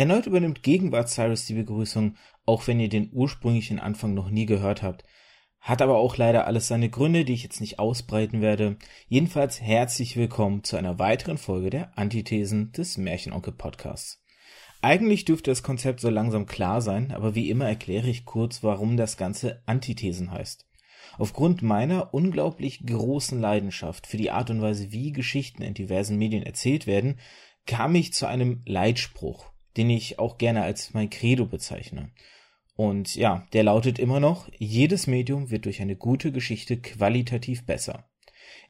Erneut übernimmt Gegenwart Cyrus die Begrüßung, auch wenn ihr den ursprünglichen Anfang noch nie gehört habt. Hat aber auch leider alles seine Gründe, die ich jetzt nicht ausbreiten werde. Jedenfalls herzlich willkommen zu einer weiteren Folge der Antithesen des Märchenonkel Podcasts. Eigentlich dürfte das Konzept so langsam klar sein, aber wie immer erkläre ich kurz, warum das Ganze Antithesen heißt. Aufgrund meiner unglaublich großen Leidenschaft für die Art und Weise, wie Geschichten in diversen Medien erzählt werden, kam ich zu einem Leitspruch, den ich auch gerne als mein Credo bezeichne. Und ja, der lautet immer noch, jedes Medium wird durch eine gute Geschichte qualitativ besser.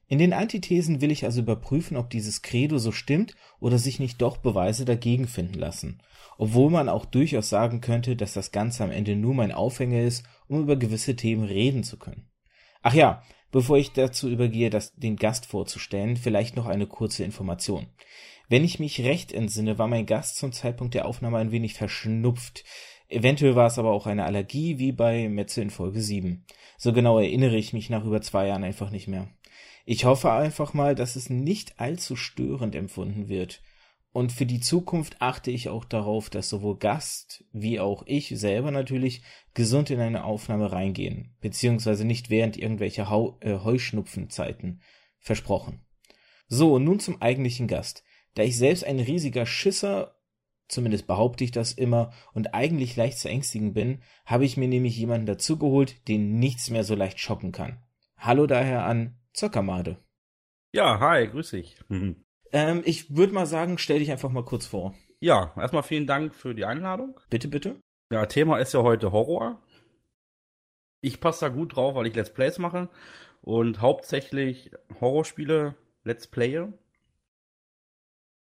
In den Antithesen will ich also überprüfen, ob dieses Credo so stimmt oder sich nicht doch Beweise dagegen finden lassen, obwohl man auch durchaus sagen könnte, dass das Ganze am Ende nur mein Aufhänger ist, um über gewisse Themen reden zu können. Ach ja, bevor ich dazu übergehe, das, den Gast vorzustellen, vielleicht noch eine kurze Information. Wenn ich mich recht entsinne, war mein Gast zum Zeitpunkt der Aufnahme ein wenig verschnupft. Eventuell war es aber auch eine Allergie, wie bei Metze in Folge 7. So genau erinnere ich mich nach über zwei Jahren einfach nicht mehr. Ich hoffe einfach mal, dass es nicht allzu störend empfunden wird. Und für die Zukunft achte ich auch darauf, dass sowohl Gast wie auch ich selber natürlich gesund in eine Aufnahme reingehen, beziehungsweise nicht während irgendwelcher äh, Heuschnupfenzeiten. Versprochen. So, nun zum eigentlichen Gast. Da ich selbst ein riesiger Schisser zumindest behaupte ich das immer, und eigentlich leicht zu ängstigen bin, habe ich mir nämlich jemanden dazugeholt, den nichts mehr so leicht schocken kann. Hallo daher an Zockermade. Ja, hi, grüß dich. Mhm. Ähm, ich würde mal sagen, stell dich einfach mal kurz vor. Ja, erstmal vielen Dank für die Einladung. Bitte, bitte. Ja, Thema ist ja heute Horror. Ich passe da gut drauf, weil ich Let's Plays mache und hauptsächlich Horrorspiele Let's Playe.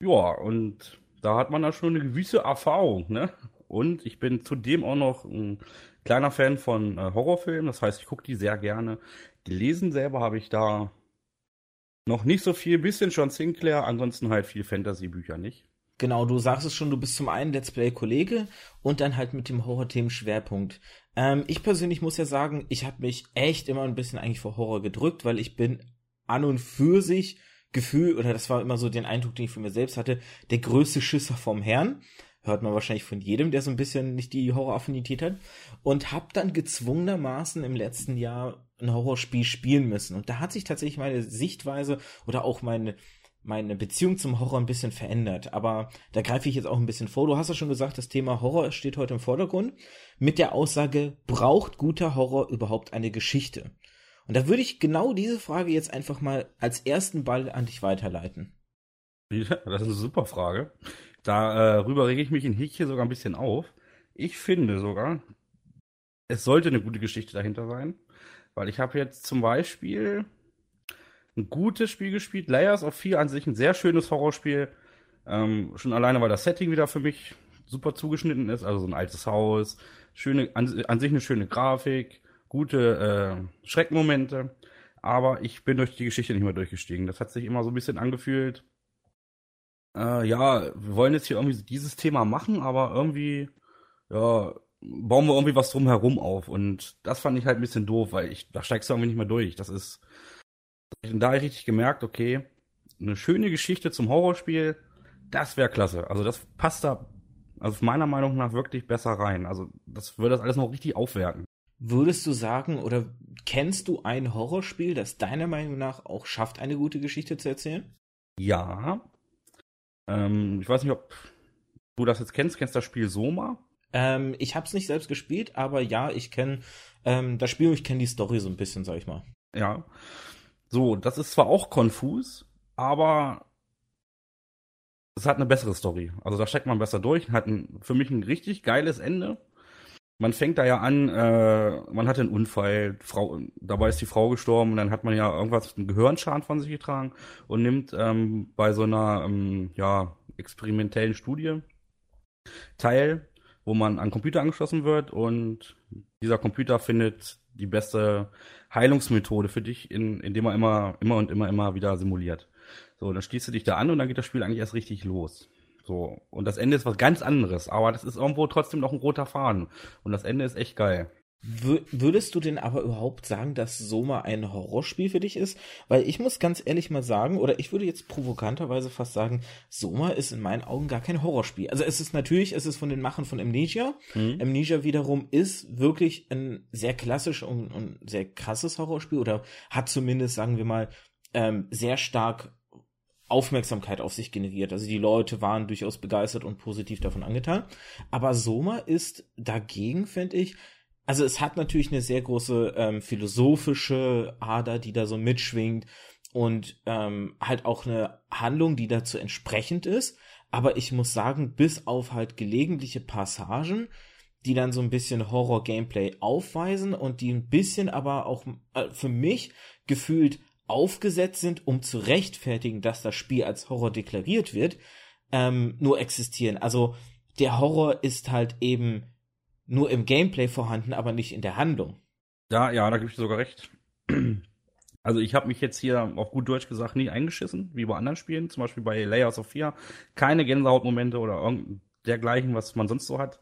Ja, und da hat man da schon eine gewisse Erfahrung, ne? Und ich bin zudem auch noch ein kleiner Fan von äh, Horrorfilmen, das heißt, ich gucke die sehr gerne. Gelesen selber habe ich da noch nicht so viel, bisschen schon Sinclair, ansonsten halt viel Fantasy-Bücher nicht. Genau, du sagst es schon, du bist zum einen Let's Play-Kollege und dann halt mit dem Horror-Themen Schwerpunkt. Ähm, ich persönlich muss ja sagen, ich habe mich echt immer ein bisschen eigentlich vor Horror gedrückt, weil ich bin an und für sich Gefühl, oder das war immer so den Eindruck, den ich von mir selbst hatte, der größte Schisser vom Herrn. Hört man wahrscheinlich von jedem, der so ein bisschen nicht die Horroraffinität hat. Und hab dann gezwungenermaßen im letzten Jahr ein Horrorspiel spielen müssen. Und da hat sich tatsächlich meine Sichtweise oder auch meine, meine Beziehung zum Horror ein bisschen verändert. Aber da greife ich jetzt auch ein bisschen vor. Du hast ja schon gesagt, das Thema Horror steht heute im Vordergrund. Mit der Aussage, braucht guter Horror überhaupt eine Geschichte? Und da würde ich genau diese Frage jetzt einfach mal als ersten Ball an dich weiterleiten. Das ist eine super Frage. Darüber äh, rege ich mich in Häkchen sogar ein bisschen auf. Ich finde sogar, es sollte eine gute Geschichte dahinter sein. Weil ich habe jetzt zum Beispiel ein gutes Spiel gespielt. Layers of Fear an sich ein sehr schönes Horrorspiel. Ähm, schon alleine, weil das Setting wieder für mich super zugeschnitten ist. Also so ein altes Haus, schöne, an, an sich eine schöne Grafik, gute äh, Schreckmomente, aber ich bin durch die Geschichte nicht mehr durchgestiegen. Das hat sich immer so ein bisschen angefühlt. Äh, ja, wir wollen jetzt hier irgendwie dieses Thema machen, aber irgendwie, ja, bauen wir irgendwie was drumherum auf. Und das fand ich halt ein bisschen doof, weil ich, da steigst du irgendwie nicht mehr durch. Das ist, da habe ich richtig gemerkt, okay, eine schöne Geschichte zum Horrorspiel, das wäre klasse. Also das passt da, also meiner Meinung nach wirklich besser rein. Also das würde das alles noch richtig aufwerten. Würdest du sagen oder kennst du ein Horrorspiel, das deiner Meinung nach auch schafft, eine gute Geschichte zu erzählen? Ja. Ähm, ich weiß nicht, ob du das jetzt kennst. Kennst du das Spiel Soma? Ähm, ich habe es nicht selbst gespielt, aber ja, ich kenne ähm, das Spiel und ich kenne die Story so ein bisschen, sag ich mal. Ja. So, das ist zwar auch konfus, aber es hat eine bessere Story. Also da steckt man besser durch, hat ein, für mich ein richtig geiles Ende man fängt da ja an, äh, man hatte einen Unfall, Frau, dabei ist die Frau gestorben und dann hat man ja irgendwas, einen Gehirnschaden von sich getragen und nimmt ähm, bei so einer ähm, ja, experimentellen Studie teil, wo man an Computer angeschlossen wird und dieser Computer findet die beste Heilungsmethode für dich, in, indem er immer, immer und immer, immer wieder simuliert. So, dann schließt du dich da an und dann geht das Spiel eigentlich erst richtig los. So. Und das Ende ist was ganz anderes, aber das ist irgendwo trotzdem noch ein roter Faden. Und das Ende ist echt geil. Würdest du denn aber überhaupt sagen, dass Soma ein Horrorspiel für dich ist? Weil ich muss ganz ehrlich mal sagen, oder ich würde jetzt provokanterweise fast sagen, Soma ist in meinen Augen gar kein Horrorspiel. Also es ist natürlich, es ist von den Machen von Amnesia. Mhm. Amnesia wiederum ist wirklich ein sehr klassisch und, und sehr krasses Horrorspiel oder hat zumindest, sagen wir mal, ähm, sehr stark Aufmerksamkeit auf sich generiert. Also die Leute waren durchaus begeistert und positiv davon angetan. Aber Soma ist dagegen, finde ich, also es hat natürlich eine sehr große ähm, philosophische Ader, die da so mitschwingt und ähm, halt auch eine Handlung, die dazu entsprechend ist. Aber ich muss sagen, bis auf halt gelegentliche Passagen, die dann so ein bisschen Horror-Gameplay aufweisen und die ein bisschen aber auch äh, für mich gefühlt aufgesetzt sind, um zu rechtfertigen, dass das Spiel als Horror deklariert wird, ähm, nur existieren. Also der Horror ist halt eben nur im Gameplay vorhanden, aber nicht in der Handlung. Ja, ja, da gebe ich dir sogar recht. Also ich habe mich jetzt hier auf gut Deutsch gesagt nie eingeschissen, wie bei anderen Spielen, zum Beispiel bei Layers of Fear. Keine Gänsehautmomente oder dergleichen, was man sonst so hat.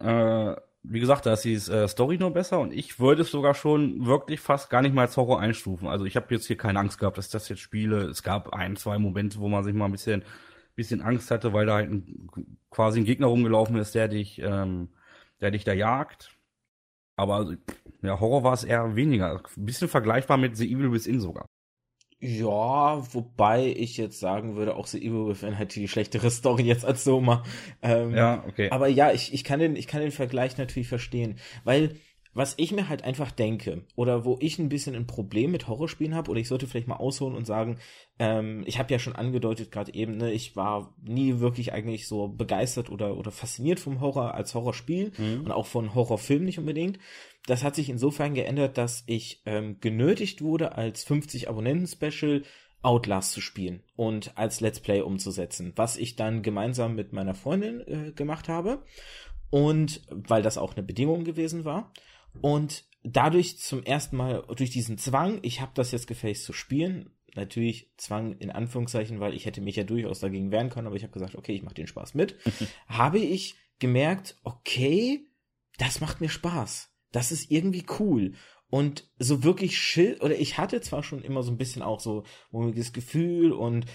Äh, wie gesagt, da ist die äh, Story nur besser und ich würde es sogar schon wirklich fast gar nicht mal als Horror einstufen. Also ich habe jetzt hier keine Angst gehabt, dass das jetzt spiele. Es gab ein, zwei Momente, wo man sich mal ein bisschen, bisschen Angst hatte, weil da halt ein, quasi ein Gegner rumgelaufen ist, der dich ähm, der dich da jagt. Aber ja, Horror war es eher weniger. Ein bisschen vergleichbar mit The Evil Within sogar. Ja, wobei ich jetzt sagen würde, auch The Evil Within hat die schlechtere Story jetzt als Soma. Ähm, ja, okay. Aber ja, ich, ich, kann den, ich kann den Vergleich natürlich verstehen. Weil was ich mir halt einfach denke, oder wo ich ein bisschen ein Problem mit Horrorspielen habe, oder ich sollte vielleicht mal ausholen und sagen, ähm, ich habe ja schon angedeutet gerade eben, ne, ich war nie wirklich eigentlich so begeistert oder, oder fasziniert vom Horror als Horrorspiel mhm. und auch von Horrorfilmen nicht unbedingt. Das hat sich insofern geändert, dass ich ähm, genötigt wurde, als 50 Abonnenten-Special Outlast zu spielen und als Let's Play umzusetzen, was ich dann gemeinsam mit meiner Freundin äh, gemacht habe. Und weil das auch eine Bedingung gewesen war. Und dadurch zum ersten Mal, durch diesen Zwang, ich habe das jetzt gefälligst zu spielen, natürlich Zwang in Anführungszeichen, weil ich hätte mich ja durchaus dagegen wehren können, aber ich habe gesagt, okay, ich mache den Spaß mit, habe ich gemerkt, okay, das macht mir Spaß. Das ist irgendwie cool. Und so wirklich schill, oder ich hatte zwar schon immer so ein bisschen auch so mulmiges Gefühl und,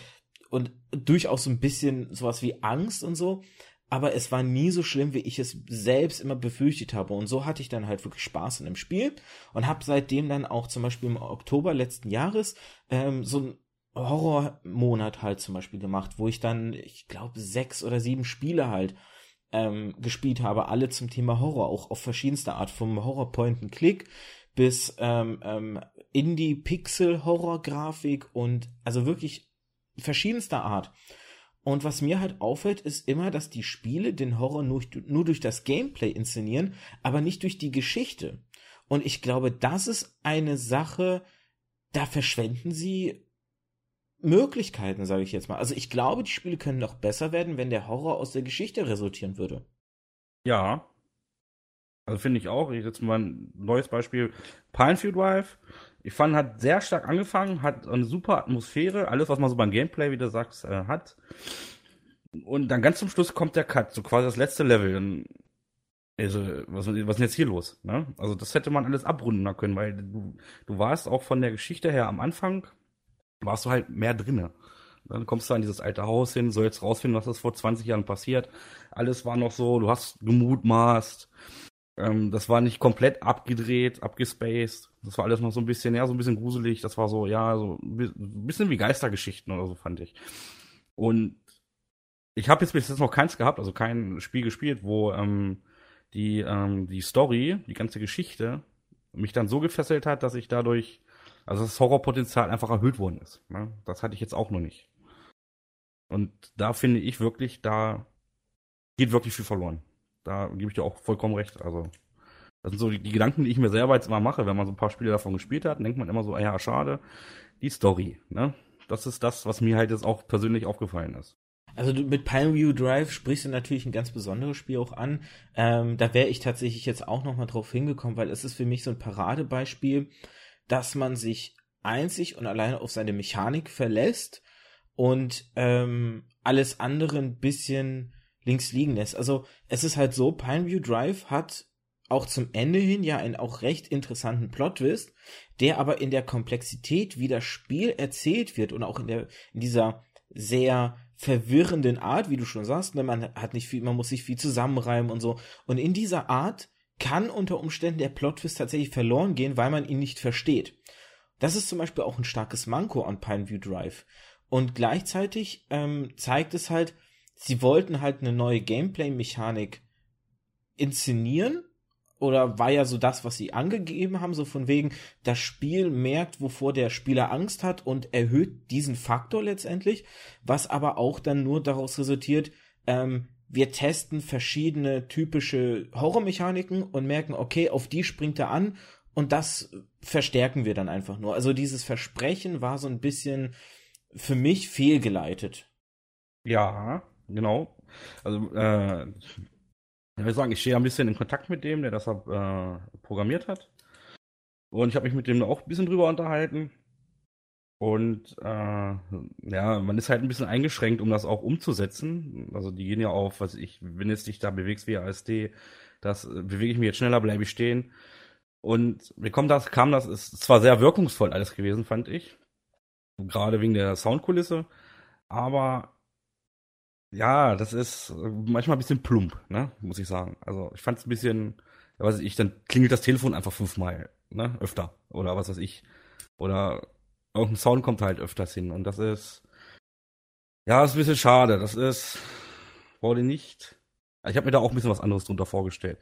und durchaus so ein bisschen sowas wie Angst und so, aber es war nie so schlimm, wie ich es selbst immer befürchtet habe. Und so hatte ich dann halt wirklich Spaß in dem Spiel und habe seitdem dann auch zum Beispiel im Oktober letzten Jahres ähm, so ein Horrormonat halt zum Beispiel gemacht, wo ich dann, ich glaube, sechs oder sieben Spiele halt ähm, gespielt habe, alle zum Thema Horror, auch auf verschiedenste Art, vom Horror Point and Click bis ähm, ähm, Indie-Pixel-Horror-Grafik und also wirklich verschiedenster Art. Und was mir halt auffällt, ist immer, dass die Spiele den Horror nur, nur durch das Gameplay inszenieren, aber nicht durch die Geschichte. Und ich glaube, das ist eine Sache, da verschwenden sie Möglichkeiten, sage ich jetzt mal. Also ich glaube, die Spiele können noch besser werden, wenn der Horror aus der Geschichte resultieren würde. Ja. Also finde ich auch. Ich jetzt mal ein neues Beispiel. Pinefield Drive ich fand, hat sehr stark angefangen, hat eine super Atmosphäre, alles, was man so beim Gameplay, wie du sagst, äh, hat. Und dann ganz zum Schluss kommt der Cut, so quasi das letzte Level. Dann, also, was, was ist denn jetzt hier los? Ne? Also, das hätte man alles abrunden können, weil du, du warst auch von der Geschichte her am Anfang, warst du halt mehr drinne. Dann kommst du an dieses alte Haus hin, sollst rausfinden, was ist vor 20 Jahren passiert. Alles war noch so, du hast gemutmaßt. Ähm, das war nicht komplett abgedreht, abgespaced. Das war alles noch so ein bisschen, ja, so ein bisschen gruselig. Das war so, ja, so ein bisschen wie Geistergeschichten oder so, fand ich. Und ich habe jetzt bis jetzt noch keins gehabt, also kein Spiel gespielt, wo ähm, die, ähm, die Story, die ganze Geschichte mich dann so gefesselt hat, dass ich dadurch, also das Horrorpotenzial einfach erhöht worden ist. Ne? Das hatte ich jetzt auch noch nicht. Und da finde ich wirklich, da geht wirklich viel verloren. Da gebe ich dir auch vollkommen recht. Also, das sind so die, die, Gedanken, die ich mir selber jetzt immer mache, wenn man so ein paar Spiele davon gespielt hat, denkt man immer so, ah ja, schade, die Story, ne? Das ist das, was mir halt jetzt auch persönlich aufgefallen ist. Also du, mit Pineview Drive sprichst du natürlich ein ganz besonderes Spiel auch an. Ähm, da wäre ich tatsächlich jetzt auch nochmal drauf hingekommen, weil es ist für mich so ein Paradebeispiel, dass man sich einzig und alleine auf seine Mechanik verlässt und ähm, alles andere ein bisschen links liegen lässt. Also es ist halt so, Pineview Drive hat auch zum Ende hin ja einen auch recht interessanten Plot-Twist, der aber in der Komplexität, wie das Spiel erzählt wird und auch in der, in dieser sehr verwirrenden Art, wie du schon sagst, ne, man hat nicht viel, man muss sich viel zusammenreimen und so. Und in dieser Art kann unter Umständen der Plot-Twist tatsächlich verloren gehen, weil man ihn nicht versteht. Das ist zum Beispiel auch ein starkes Manko an Pineview Drive. Und gleichzeitig ähm, zeigt es halt, sie wollten halt eine neue Gameplay-Mechanik inszenieren, oder war ja so das, was sie angegeben haben, so von wegen, das Spiel merkt, wovor der Spieler Angst hat und erhöht diesen Faktor letztendlich, was aber auch dann nur daraus resultiert, ähm, wir testen verschiedene typische Horrormechaniken und merken, okay, auf die springt er an und das verstärken wir dann einfach nur. Also dieses Versprechen war so ein bisschen für mich fehlgeleitet. Ja, genau. Also äh, ich würde sagen, ich stehe ein bisschen in Kontakt mit dem, der das äh, programmiert hat. Und ich habe mich mit dem auch ein bisschen drüber unterhalten. Und äh, ja, man ist halt ein bisschen eingeschränkt, um das auch umzusetzen. Also die gehen ja auf, was ich, wenn jetzt dich da bewegst wie ASD, das äh, bewege ich mich jetzt schneller, bleibe ich stehen. Und mir kommt das, kam das, ist zwar sehr wirkungsvoll alles gewesen, fand ich. Gerade wegen der Soundkulisse. Aber ja, das ist manchmal ein bisschen plump, ne, muss ich sagen. Also ich fand es ein bisschen, ja, weiß ich, dann klingelt das Telefon einfach fünfmal, ne, öfter oder was weiß ich. Oder irgendein Sound kommt halt öfters hin und das ist, ja, ist ein bisschen schade. Das ist, wurde nicht. Ich habe mir da auch ein bisschen was anderes drunter vorgestellt.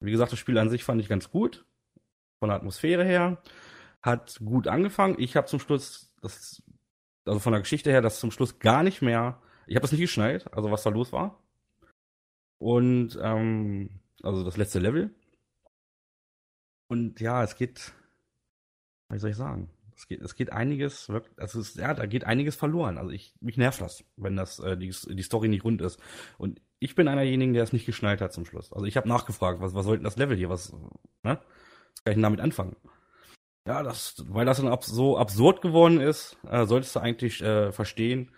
Wie gesagt, das Spiel an sich fand ich ganz gut, von der Atmosphäre her, hat gut angefangen. Ich habe zum Schluss, das, also von der Geschichte her, das zum Schluss gar nicht mehr ich habe das nicht geschnallt, also was da los war. Und ähm, also das letzte Level. Und ja, es geht, wie soll ich sagen? Es geht, es geht einiges, also es, ja, da geht einiges verloren. Also ich, mich nervt das, wenn das äh, die, die Story nicht rund ist. Und ich bin einerjenigen, der es nicht geschnallt hat zum Schluss. Also ich habe nachgefragt, was, was soll denn das Level hier? Was, ne? Was kann ich denn damit anfangen? Ja, das, weil das dann ab, so absurd geworden ist, äh, solltest du eigentlich äh, verstehen,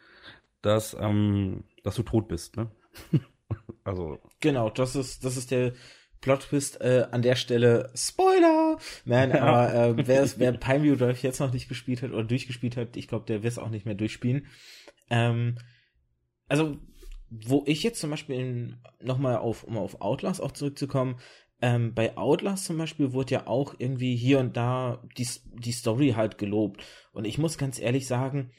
dass, ähm, dass du tot bist, ne? also. Genau, das ist, das ist der Plot-Twist äh, an der Stelle. Spoiler! Nein, ja. aber äh, wer, wer Pineview Drive jetzt noch nicht gespielt hat oder durchgespielt hat, ich glaube, der wird es auch nicht mehr durchspielen. Ähm, also, wo ich jetzt zum Beispiel nochmal auf, um auf Outlast auch zurückzukommen, ähm, bei Outlast zum Beispiel wurde ja auch irgendwie hier und da die, die Story halt gelobt. Und ich muss ganz ehrlich sagen,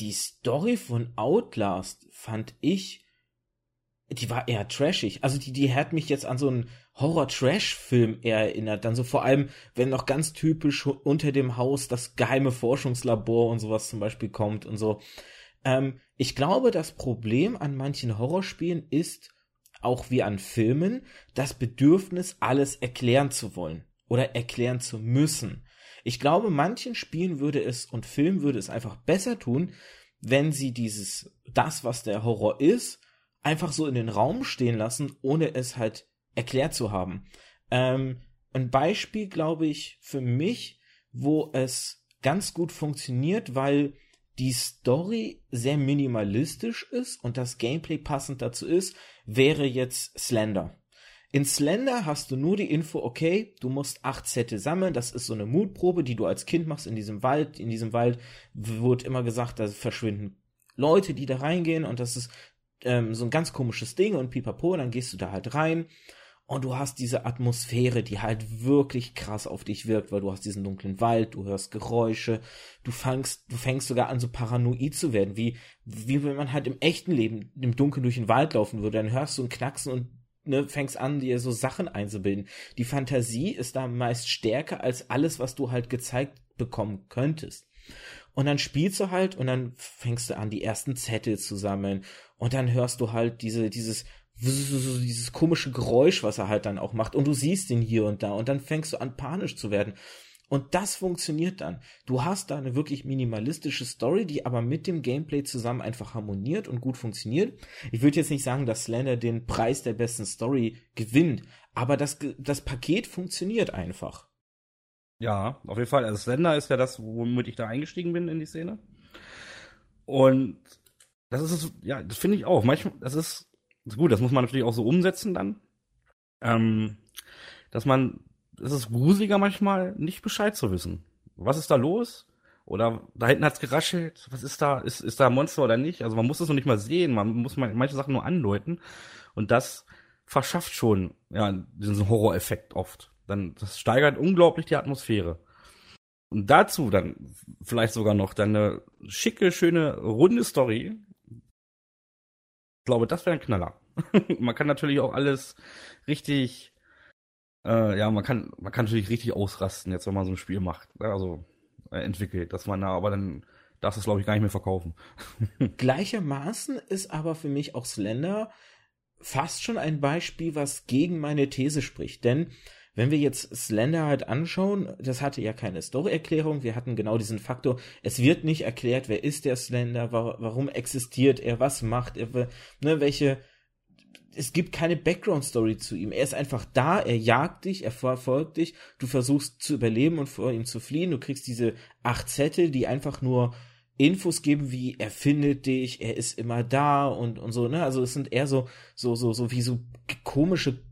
die Story von Outlast fand ich, die war eher trashig. Also die, die hat mich jetzt an so einen Horror-Trash-Film eher erinnert. Dann so vor allem, wenn noch ganz typisch unter dem Haus das geheime Forschungslabor und sowas zum Beispiel kommt und so. Ähm, ich glaube, das Problem an manchen Horrorspielen ist, auch wie an Filmen, das Bedürfnis, alles erklären zu wollen oder erklären zu müssen. Ich glaube, manchen Spielen würde es und Filmen würde es einfach besser tun, wenn sie dieses, das, was der Horror ist, einfach so in den Raum stehen lassen, ohne es halt erklärt zu haben. Ähm, ein Beispiel, glaube ich, für mich, wo es ganz gut funktioniert, weil die Story sehr minimalistisch ist und das Gameplay passend dazu ist, wäre jetzt Slender. In Slender hast du nur die Info, okay, du musst acht Zettel sammeln. Das ist so eine Mutprobe, die du als Kind machst in diesem Wald. In diesem Wald wird immer gesagt, da verschwinden Leute, die da reingehen und das ist ähm, so ein ganz komisches Ding und pipapo, dann gehst du da halt rein und du hast diese Atmosphäre, die halt wirklich krass auf dich wirkt, weil du hast diesen dunklen Wald, du hörst Geräusche, du fängst, du fängst sogar an so paranoid zu werden, wie, wie wenn man halt im echten Leben im Dunkeln durch den Wald laufen würde, dann hörst du ein Knacksen und ne, fängst an, dir so Sachen einzubilden. Die Fantasie ist da meist stärker als alles, was du halt gezeigt bekommen könntest. Und dann spielst du halt und dann fängst du an, die ersten Zettel zu sammeln. Und dann hörst du halt diese, dieses, dieses komische Geräusch, was er halt dann auch macht. Und du siehst ihn hier und da. Und dann fängst du an, panisch zu werden. Und das funktioniert dann. Du hast da eine wirklich minimalistische Story, die aber mit dem Gameplay zusammen einfach harmoniert und gut funktioniert. Ich würde jetzt nicht sagen, dass Slender den Preis der besten Story gewinnt, aber das, das Paket funktioniert einfach. Ja, auf jeden Fall. Also Slender ist ja das, womit ich da eingestiegen bin in die Szene. Und das ist es, ja, das finde ich auch. Manchmal, das ist, ist gut, das muss man natürlich auch so umsetzen dann. Ähm, dass man, es ist gruseliger manchmal, nicht Bescheid zu wissen. Was ist da los? Oder da hinten hat's geraschelt. Was ist da? Ist, ist da ein Monster oder nicht? Also man muss es noch nicht mal sehen. Man muss manche Sachen nur andeuten. Und das verschafft schon, ja, diesen Horroreffekt oft. Dann, das steigert unglaublich die Atmosphäre. Und dazu dann vielleicht sogar noch dann eine schicke, schöne, runde Story. Ich glaube, das wäre ein Knaller. man kann natürlich auch alles richtig, äh, ja, man kann, man kann natürlich richtig ausrasten, jetzt wenn man so ein Spiel macht. Also äh, entwickelt, dass man da, aber dann darfst du es, glaube ich, gar nicht mehr verkaufen. Gleichermaßen ist aber für mich auch Slender fast schon ein Beispiel, was gegen meine These spricht. Denn wenn wir jetzt Slender halt anschauen, das hatte ja keine Story-Erklärung, wir hatten genau diesen Faktor, es wird nicht erklärt, wer ist der Slender, warum existiert er, was macht er, ne, welche, es gibt keine Background-Story zu ihm. Er ist einfach da, er jagt dich, er verfolgt dich, du versuchst zu überleben und vor ihm zu fliehen, du kriegst diese acht Zettel, die einfach nur Infos geben, wie er findet dich, er ist immer da und, und so, ne? Also es sind eher so, so, so, so wie so komische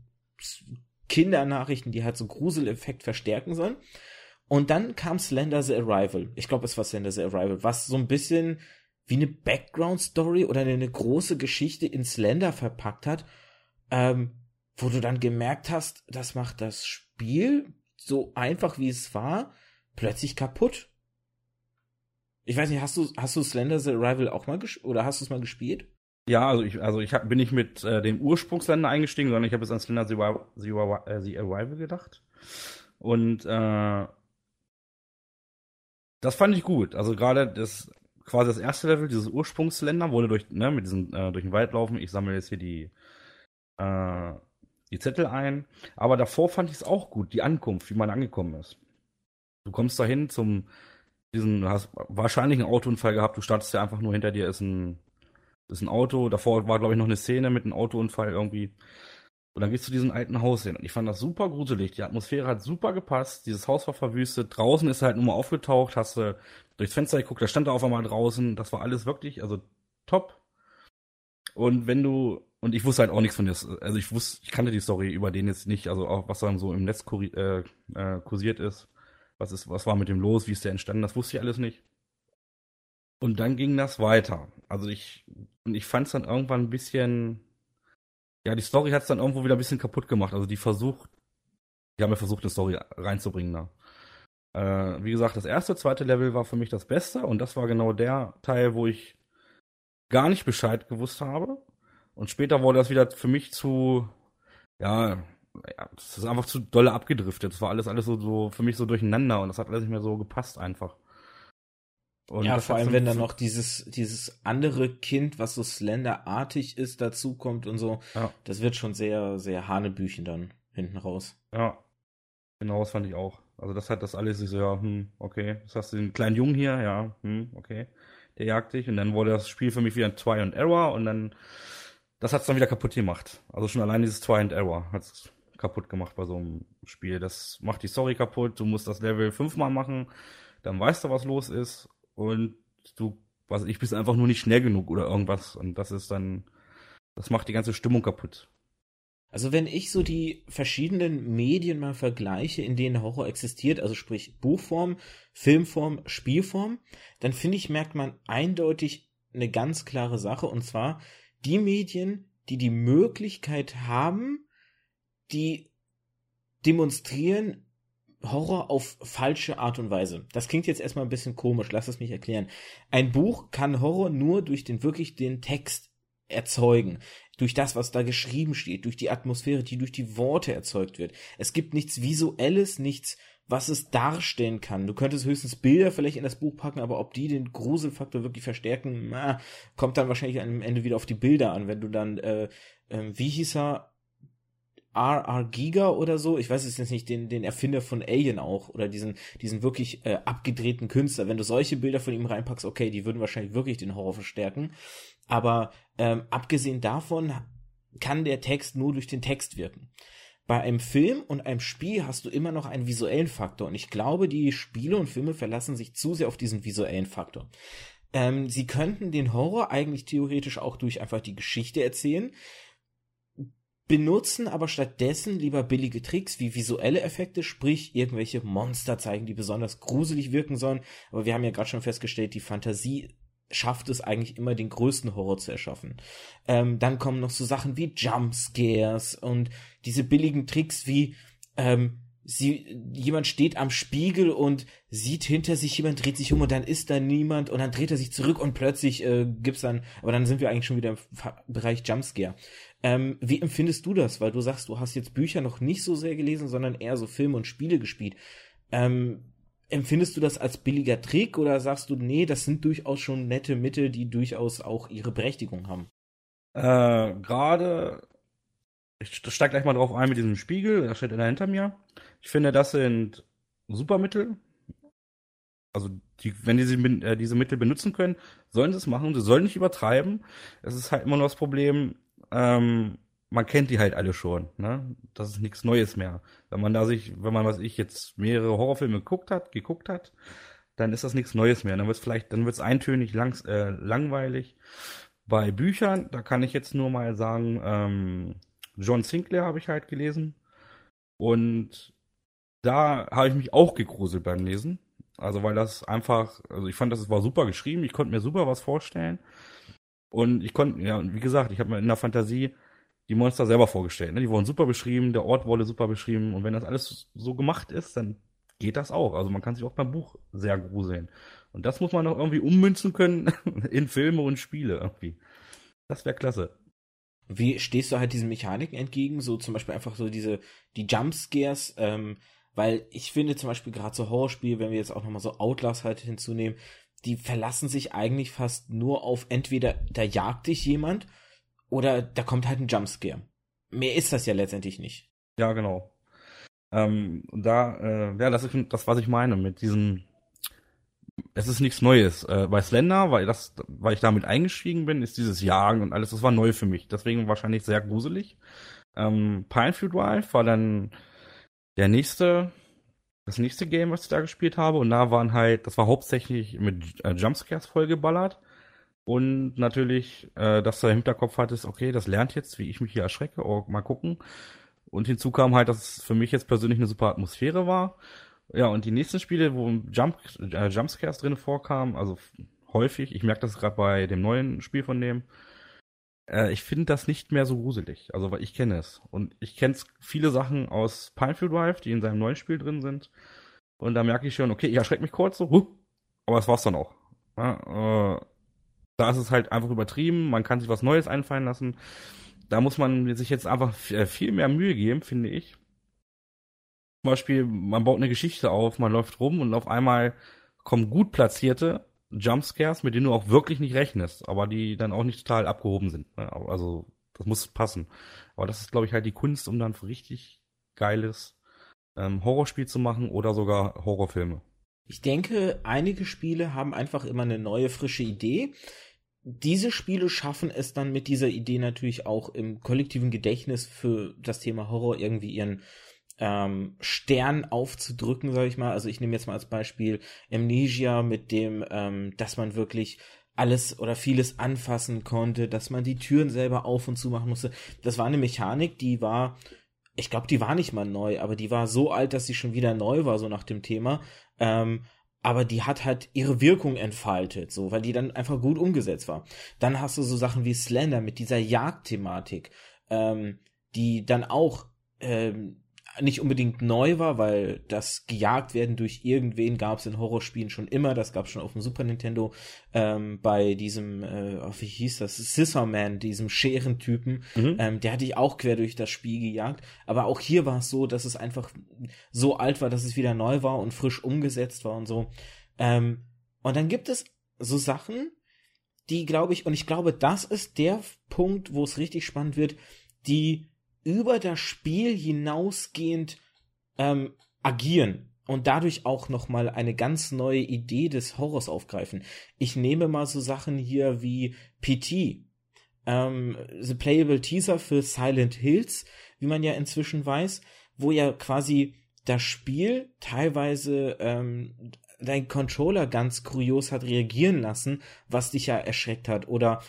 Kindernachrichten, die halt so Gruseleffekt verstärken sollen. Und dann kam Slender the Arrival. Ich glaube, es war Slender the Arrival, was so ein bisschen wie eine Background-Story oder eine große Geschichte in Slender verpackt hat, ähm, wo du dann gemerkt hast, das macht das Spiel so einfach wie es war, plötzlich kaputt. Ich weiß nicht, hast du, hast du Slender the Arrival auch mal gespielt oder hast du es mal gespielt? Ja, also ich, also ich hab, bin nicht mit äh, dem Ursprungsländer eingestiegen, sondern ich habe jetzt an Slender the, the, äh, the Arrival gedacht. Und äh, das fand ich gut. Also gerade das quasi das erste Level, dieses Ursprungsländer, wurde durch, ne, mit diesem, äh, durch den Wald laufen. Ich sammle jetzt hier die, äh, die Zettel ein. Aber davor fand ich es auch gut, die Ankunft, wie man angekommen ist. Du kommst dahin zum, diesen, hast wahrscheinlich einen Autounfall gehabt, du startest ja einfach nur hinter dir ist ein ist ein Auto. Davor war, glaube ich, noch eine Szene mit einem Autounfall irgendwie. Und dann gehst du zu diesem alten Haus hin. Und ich fand das super gruselig. Die Atmosphäre hat super gepasst. Dieses Haus war verwüstet. Draußen ist halt nur mal aufgetaucht. Hast du durchs Fenster geguckt, da stand er auf einmal draußen. Das war alles wirklich, also top. Und wenn du, und ich wusste halt auch nichts von das, also ich wusste, ich kannte die Story über den jetzt nicht, also auch was dann so im Netz äh, äh, kursiert ist. Was ist, was war mit dem los? Wie ist der entstanden? Das wusste ich alles nicht. Und dann ging das weiter. Also ich, und ich fand es dann irgendwann ein bisschen, ja, die Story hat es dann irgendwo wieder ein bisschen kaputt gemacht. Also die versucht, die haben ja versucht, eine Story reinzubringen da. Äh, wie gesagt, das erste, zweite Level war für mich das Beste und das war genau der Teil, wo ich gar nicht Bescheid gewusst habe. Und später wurde das wieder für mich zu, ja, ja, das ist einfach zu dolle abgedriftet. Das war alles, alles so, so für mich so durcheinander und das hat alles nicht mehr so gepasst einfach. Und ja, vor allem, wenn dann noch dieses, dieses andere Kind, was so Slender-artig ist, dazukommt und so. Ja. Das wird schon sehr, sehr Hanebüchen dann hinten raus. Ja. Genau, das fand ich auch. Also das hat das alles so, ja, hm, okay. Das hast du den kleinen Jungen hier, ja, hm, okay. Der jagt dich und dann wurde das Spiel für mich wieder ein Try and Error und dann, das hat's dann wieder kaputt gemacht. Also schon allein dieses Try and Error hat's kaputt gemacht bei so einem Spiel. Das macht die Story kaputt. Du musst das Level fünfmal machen, dann weißt du, was los ist und du, was ich bist einfach nur nicht schnell genug oder irgendwas und das ist dann, das macht die ganze Stimmung kaputt. Also wenn ich so die verschiedenen Medien mal vergleiche, in denen Horror existiert, also sprich Buchform, Filmform, Spielform, dann finde ich, merkt man eindeutig eine ganz klare Sache und zwar die Medien, die die Möglichkeit haben, die demonstrieren, Horror auf falsche Art und Weise. Das klingt jetzt erstmal ein bisschen komisch, lass es mich erklären. Ein Buch kann Horror nur durch den wirklich den Text erzeugen, durch das, was da geschrieben steht, durch die Atmosphäre, die durch die Worte erzeugt wird. Es gibt nichts Visuelles, nichts, was es darstellen kann. Du könntest höchstens Bilder vielleicht in das Buch packen, aber ob die den Gruselfaktor wirklich verstärken, na, kommt dann wahrscheinlich am Ende wieder auf die Bilder an. Wenn du dann, äh, äh, wie hieß er, R.R. Giga oder so, ich weiß es jetzt nicht, den, den Erfinder von Alien auch, oder diesen, diesen wirklich äh, abgedrehten Künstler. Wenn du solche Bilder von ihm reinpackst, okay, die würden wahrscheinlich wirklich den Horror verstärken. Aber ähm, abgesehen davon kann der Text nur durch den Text wirken. Bei einem Film und einem Spiel hast du immer noch einen visuellen Faktor. Und ich glaube, die Spiele und Filme verlassen sich zu sehr auf diesen visuellen Faktor. Ähm, sie könnten den Horror eigentlich theoretisch auch durch einfach die Geschichte erzählen benutzen aber stattdessen lieber billige Tricks wie visuelle Effekte, sprich irgendwelche Monster zeigen, die besonders gruselig wirken sollen. Aber wir haben ja gerade schon festgestellt, die Fantasie schafft es eigentlich immer den größten Horror zu erschaffen. Ähm, dann kommen noch so Sachen wie Jumpscares und diese billigen Tricks wie ähm, sie jemand steht am Spiegel und sieht hinter sich jemand dreht sich um und dann ist da niemand und dann dreht er sich zurück und plötzlich äh, gibt's dann aber dann sind wir eigentlich schon wieder im Bereich Jumpscare. Ähm, wie empfindest du das? Weil du sagst, du hast jetzt Bücher noch nicht so sehr gelesen, sondern eher so Filme und Spiele gespielt. Ähm, empfindest du das als billiger Trick oder sagst du, nee, das sind durchaus schon nette Mittel, die durchaus auch ihre Berechtigung haben? Äh, gerade, ich steig gleich mal drauf ein mit diesem Spiegel, da steht einer hinter mir. Ich finde, das sind super Mittel. Also, die, wenn die äh, diese Mittel benutzen können, sollen sie es machen. Sie sollen nicht übertreiben. Es ist halt immer nur das Problem, ähm, man kennt die halt alle schon, ne? Das ist nichts Neues mehr. Wenn man da sich, wenn man, was ich jetzt mehrere Horrorfilme geguckt hat, geguckt hat, dann ist das nichts Neues mehr. Dann wird es vielleicht, dann wird es eintönig, langs, äh, langweilig. Bei Büchern, da kann ich jetzt nur mal sagen, ähm, John Sinclair habe ich halt gelesen. Und da habe ich mich auch gegruselt beim Lesen. Also weil das einfach, also ich fand, das war super geschrieben, ich konnte mir super was vorstellen. Und ich konnte, ja, wie gesagt, ich habe mir in der Fantasie die Monster selber vorgestellt. Ne? Die wurden super beschrieben, der Ort wurde super beschrieben. Und wenn das alles so gemacht ist, dann geht das auch. Also man kann sich auch beim Buch sehr gruseln. Und das muss man auch irgendwie ummünzen können in Filme und Spiele irgendwie. Das wäre klasse. Wie stehst du halt diesen Mechaniken entgegen? So zum Beispiel einfach so diese, die Jumpscares, ähm, weil ich finde zum Beispiel gerade so Horrorspiele, wenn wir jetzt auch nochmal so Outlast halt hinzunehmen, die verlassen sich eigentlich fast nur auf entweder da jagt dich jemand oder da kommt halt ein Jumpscare. Mehr ist das ja letztendlich nicht. Ja, genau. Ähm, da, äh, ja, das ist das, was ich meine mit diesem. Es ist nichts Neues. Äh, bei Slender, weil das, weil ich damit eingestiegen bin, ist dieses Jagen und alles, das war neu für mich. Deswegen wahrscheinlich sehr gruselig. Ähm, Pinefield Drive war dann der nächste, das nächste Game, was ich da gespielt habe. Und da waren halt, das war hauptsächlich mit äh, Jumpscares vollgeballert. Und natürlich, äh, dass du im Hinterkopf hattest, okay, das lernt jetzt, wie ich mich hier erschrecke, oh, mal gucken. Und hinzu kam halt, dass es für mich jetzt persönlich eine super Atmosphäre war. Ja, und die nächsten Spiele, wo Jump, äh, Jumpscares drin vorkamen, also häufig, ich merke das gerade bei dem neuen Spiel von dem, äh, ich finde das nicht mehr so gruselig. Also, weil ich kenne es. Und ich kenne viele Sachen aus Pinefield Drive, die in seinem neuen Spiel drin sind. Und da merke ich schon, okay, ich erschrecke mich kurz so, huh, aber das war's dann auch. Ja, äh, da ist es halt einfach übertrieben, man kann sich was Neues einfallen lassen. Da muss man sich jetzt einfach äh, viel mehr Mühe geben, finde ich. Beispiel, man baut eine Geschichte auf, man läuft rum und auf einmal kommen gut platzierte Jumpscares, mit denen du auch wirklich nicht rechnest, aber die dann auch nicht total abgehoben sind. Ne? Also, das muss passen. Aber das ist, glaube ich, halt die Kunst, um dann richtig geiles ähm, Horrorspiel zu machen oder sogar Horrorfilme. Ich denke, einige Spiele haben einfach immer eine neue, frische Idee diese Spiele schaffen es dann mit dieser Idee natürlich auch im kollektiven Gedächtnis für das Thema Horror irgendwie ihren ähm, Stern aufzudrücken, sag ich mal. Also ich nehme jetzt mal als Beispiel Amnesia mit dem, ähm, dass man wirklich alles oder vieles anfassen konnte, dass man die Türen selber auf und zu machen musste. Das war eine Mechanik, die war, ich glaube, die war nicht mal neu, aber die war so alt, dass sie schon wieder neu war, so nach dem Thema. Ähm, aber die hat halt ihre Wirkung entfaltet, so, weil die dann einfach gut umgesetzt war. Dann hast du so Sachen wie Slender mit dieser Jagdthematik, ähm, die dann auch ähm, nicht unbedingt neu war, weil das gejagt werden durch irgendwen gab es in Horrorspielen schon immer. Das gab es schon auf dem Super Nintendo ähm, bei diesem, äh, wie hieß das, Scissorman, diesem Scherentypen. Mhm. Ähm, der hatte ich auch quer durch das Spiel gejagt. Aber auch hier war es so, dass es einfach so alt war, dass es wieder neu war und frisch umgesetzt war und so. Ähm, und dann gibt es so Sachen, die glaube ich, und ich glaube, das ist der Punkt, wo es richtig spannend wird, die über das Spiel hinausgehend ähm, agieren und dadurch auch noch mal eine ganz neue Idee des Horrors aufgreifen. Ich nehme mal so Sachen hier wie PT, ähm, The Playable Teaser für Silent Hills, wie man ja inzwischen weiß, wo ja quasi das Spiel teilweise ähm, dein Controller ganz kurios hat reagieren lassen, was dich ja erschreckt hat oder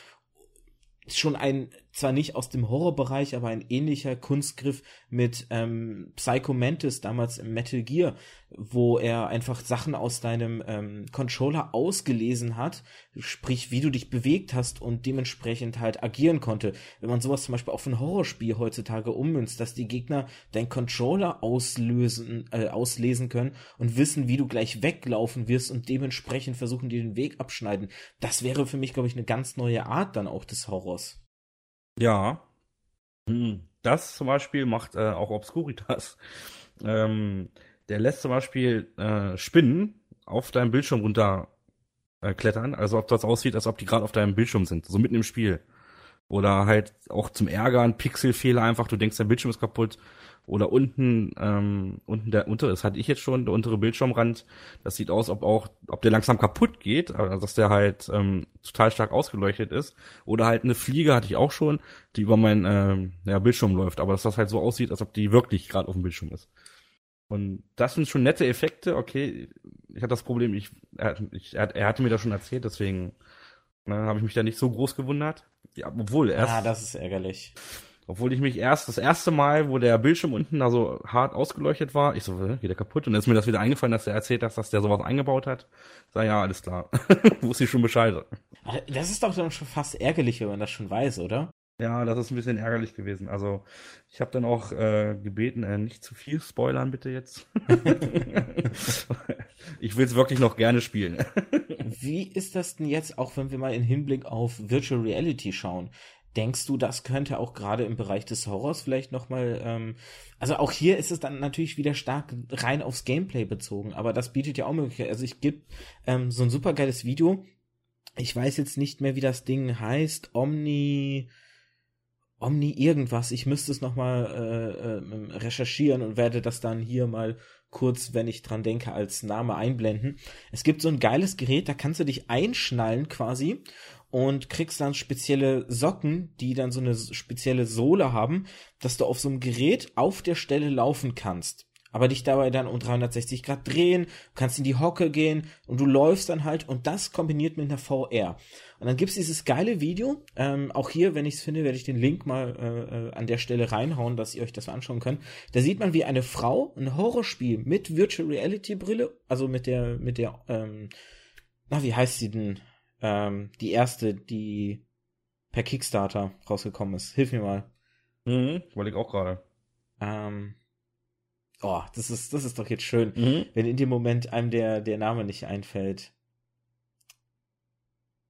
schon ein zwar nicht aus dem Horrorbereich, aber ein ähnlicher Kunstgriff mit ähm, Psycho Mantis damals im Metal Gear, wo er einfach Sachen aus deinem ähm, Controller ausgelesen hat, sprich wie du dich bewegt hast und dementsprechend halt agieren konnte. Wenn man sowas zum Beispiel auf ein Horrorspiel heutzutage ummünzt, dass die Gegner deinen Controller auslösen, äh, auslesen können und wissen, wie du gleich weglaufen wirst und dementsprechend versuchen, dir den Weg abschneiden. Das wäre für mich, glaube ich, eine ganz neue Art dann auch des Horrors. Ja. Hm. Das zum Beispiel macht äh, auch Obscuritas. Ähm, der lässt zum Beispiel äh, Spinnen auf deinem Bildschirm runter äh, also ob das aussieht, als ob die gerade auf deinem Bildschirm sind, so mitten im Spiel. Oder halt auch zum Ärgern, Pixelfehler einfach, du denkst, dein Bildschirm ist kaputt oder unten, ähm, unten der untere, das hatte ich jetzt schon, der untere Bildschirmrand, das sieht aus, ob auch, ob der langsam kaputt geht, also dass der halt ähm, total stark ausgeleuchtet ist. Oder halt eine Fliege hatte ich auch schon, die über meinen ähm, ja, Bildschirm läuft, aber dass das halt so aussieht, als ob die wirklich gerade auf dem Bildschirm ist. Und das sind schon nette Effekte, okay. Ich hatte das Problem, ich, er, ich, er hatte mir das schon erzählt, deswegen ne, habe ich mich da nicht so groß gewundert. Ja, obwohl erst. Ah, das ist ärgerlich. Obwohl ich mich erst das erste Mal, wo der Bildschirm unten da so hart ausgeleuchtet war, ich so, geht der kaputt? Und dann ist mir das wieder eingefallen, dass er erzählt hat, dass der sowas eingebaut hat. Sag ja, alles klar. Wusste ich schon Bescheid. Das ist doch dann schon fast ärgerlich, wenn man das schon weiß, oder? Ja, das ist ein bisschen ärgerlich gewesen. Also ich habe dann auch äh, gebeten, äh, nicht zu viel spoilern bitte jetzt. ich will es wirklich noch gerne spielen. Wie ist das denn jetzt, auch wenn wir mal in Hinblick auf Virtual Reality schauen? Denkst du, das könnte auch gerade im Bereich des Horrors vielleicht nochmal, ähm, also auch hier ist es dann natürlich wieder stark rein aufs Gameplay bezogen, aber das bietet ja auch Möglichkeiten. Also ich gebe ähm, so ein super geiles Video. Ich weiß jetzt nicht mehr, wie das Ding heißt. Omni, Omni irgendwas. Ich müsste es nochmal äh, äh, recherchieren und werde das dann hier mal kurz, wenn ich dran denke, als Name einblenden. Es gibt so ein geiles Gerät, da kannst du dich einschnallen quasi und kriegst dann spezielle Socken, die dann so eine spezielle Sohle haben, dass du auf so einem Gerät auf der Stelle laufen kannst. Aber dich dabei dann um 360 Grad drehen, kannst in die Hocke gehen und du läufst dann halt und das kombiniert mit einer VR. Und dann gibt's dieses geile Video. Ähm, auch hier, wenn ich es finde, werde ich den Link mal äh, äh, an der Stelle reinhauen, dass ihr euch das anschauen könnt. Da sieht man, wie eine Frau ein Horrorspiel mit Virtual Reality Brille, also mit der, mit der, ähm, na, wie heißt sie denn? ähm, die erste, die per Kickstarter rausgekommen ist. Hilf mir mal. Mhm, wollte ich auch gerade. Ähm, oh, das ist, das ist doch jetzt schön, mhm. wenn in dem Moment einem der, der Name nicht einfällt.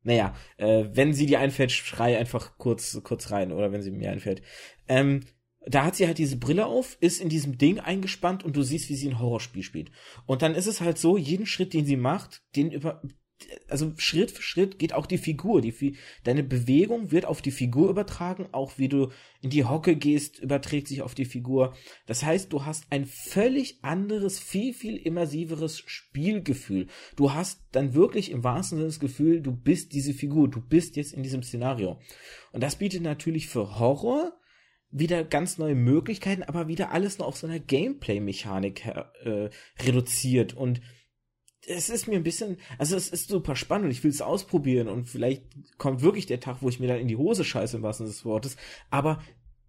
Naja, äh, wenn sie dir einfällt, schrei einfach kurz, kurz rein, oder wenn sie mir einfällt. Ähm, da hat sie halt diese Brille auf, ist in diesem Ding eingespannt und du siehst, wie sie ein Horrorspiel spielt. Und dann ist es halt so, jeden Schritt, den sie macht, den über, also Schritt für Schritt geht auch die Figur. Die, deine Bewegung wird auf die Figur übertragen, auch wie du in die Hocke gehst, überträgt sich auf die Figur. Das heißt, du hast ein völlig anderes, viel, viel immersiveres Spielgefühl. Du hast dann wirklich im wahrsten Sinne das Gefühl, du bist diese Figur, du bist jetzt in diesem Szenario. Und das bietet natürlich für Horror wieder ganz neue Möglichkeiten, aber wieder alles nur auf so einer Gameplay-Mechanik äh, reduziert und es ist mir ein bisschen, also es ist super spannend und ich will es ausprobieren und vielleicht kommt wirklich der Tag, wo ich mir dann in die Hose scheiße im wahrsten Sinne des Wortes, aber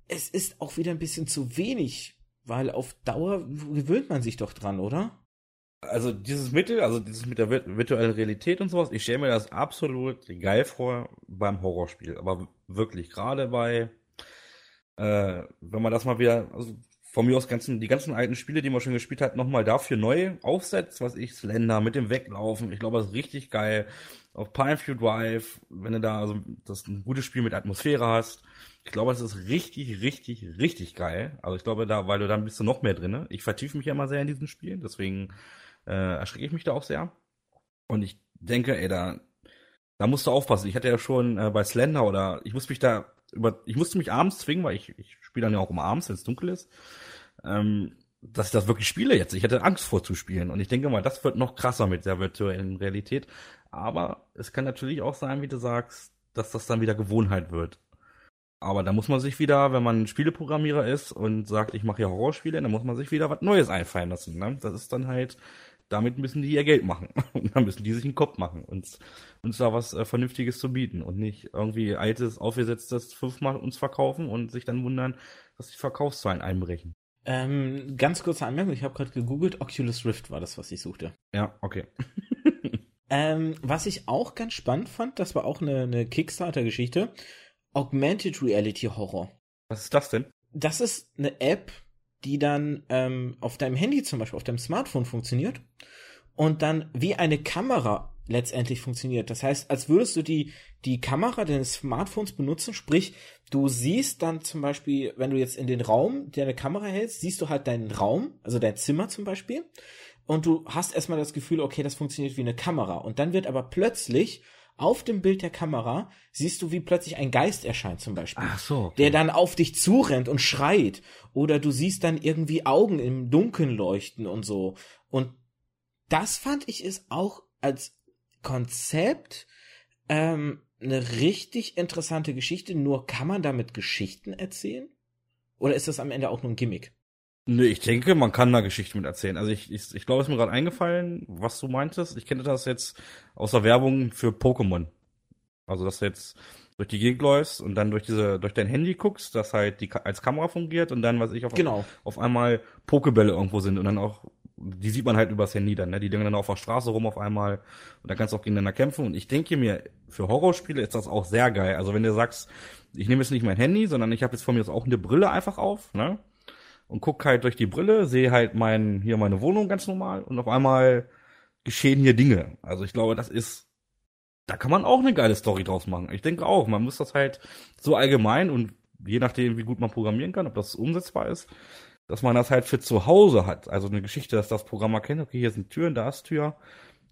es ist auch wieder ein bisschen zu wenig, weil auf Dauer gewöhnt man sich doch dran, oder? Also dieses Mittel, also dieses mit der virtuellen Realität und sowas, ich stelle mir das absolut geil vor beim Horrorspiel, aber wirklich, gerade bei, äh, wenn man das mal wieder, also von mir aus ganzen, die ganzen alten Spiele, die man schon gespielt hat, nochmal dafür neu aufsetzt, was ich, Slender mit dem Weglaufen. Ich glaube, das ist richtig geil. Auf Pineview Drive, wenn du da also das ein gutes Spiel mit Atmosphäre hast. Ich glaube, das ist richtig, richtig, richtig geil. Also ich glaube, da, weil du dann bist du noch mehr drin. Ich vertiefe mich ja immer sehr in diesen Spielen, deswegen äh, erschrecke ich mich da auch sehr. Und ich denke, ey, da, da musst du aufpassen. Ich hatte ja schon äh, bei Slender oder ich muss mich da über, ich musste mich abends zwingen, weil ich, ich spiele dann ja auch immer abends, wenn es dunkel ist, ähm, dass ich das wirklich spiele jetzt. Ich hätte Angst vorzuspielen. Und ich denke mal, das wird noch krasser mit der virtuellen Realität. Aber es kann natürlich auch sein, wie du sagst, dass das dann wieder Gewohnheit wird. Aber da muss man sich wieder, wenn man Spieleprogrammierer ist und sagt, ich mache ja Horrorspiele, dann muss man sich wieder was Neues einfallen lassen. Ne? Das ist dann halt damit müssen die ihr Geld machen. Und dann müssen die sich einen Kopf machen und uns da was äh, Vernünftiges zu bieten und nicht irgendwie altes, aufgesetztes fünfmal uns verkaufen und sich dann wundern, dass die Verkaufszahlen einbrechen. Ähm, ganz kurze Anmerkung, ich habe gerade gegoogelt, Oculus Rift war das, was ich suchte. Ja, okay. ähm, was ich auch ganz spannend fand, das war auch eine, eine Kickstarter-Geschichte, Augmented Reality Horror. Was ist das denn? Das ist eine App, die dann ähm, auf deinem Handy zum Beispiel, auf deinem Smartphone funktioniert und dann wie eine Kamera letztendlich funktioniert. Das heißt, als würdest du die, die Kamera deines Smartphones benutzen, sprich, du siehst dann zum Beispiel, wenn du jetzt in den Raum deine Kamera hältst, siehst du halt deinen Raum, also dein Zimmer zum Beispiel, und du hast erstmal das Gefühl, okay, das funktioniert wie eine Kamera. Und dann wird aber plötzlich auf dem Bild der Kamera siehst du, wie plötzlich ein Geist erscheint zum Beispiel. Ach so. Okay. Der dann auf dich zurennt und schreit. Oder du siehst dann irgendwie Augen im Dunkeln leuchten und so. Und das fand ich ist auch als Konzept ähm, eine richtig interessante Geschichte. Nur kann man damit Geschichten erzählen? Oder ist das am Ende auch nur ein Gimmick? Nee, ich denke, man kann da Geschichten mit erzählen. Also ich, ich, ich glaube, es ist mir gerade eingefallen, was du meintest. Ich kenne das jetzt aus der Werbung für Pokémon. Also, dass du jetzt durch die Gegend läufst und dann durch diese, durch dein Handy guckst, das halt die als Kamera fungiert und dann, was ich auf, genau. auf einmal Pokebälle irgendwo sind und dann auch, die sieht man halt übers Handy dann, ne? Die liegen dann auf der Straße rum auf einmal und dann kannst du auch gegeneinander kämpfen. Und ich denke mir, für Horrorspiele ist das auch sehr geil. Also wenn du sagst, ich nehme jetzt nicht mein Handy, sondern ich habe jetzt von mir auch eine Brille einfach auf, ne? Und guck halt durch die Brille, sehe halt mein, hier meine Wohnung ganz normal und auf einmal geschehen hier Dinge. Also ich glaube, das ist, da kann man auch eine geile Story draus machen. Ich denke auch, man muss das halt so allgemein und je nachdem, wie gut man programmieren kann, ob das umsetzbar ist, dass man das halt für zu Hause hat. Also eine Geschichte, dass das Programm erkennt, okay, hier sind Türen, da ist Tür,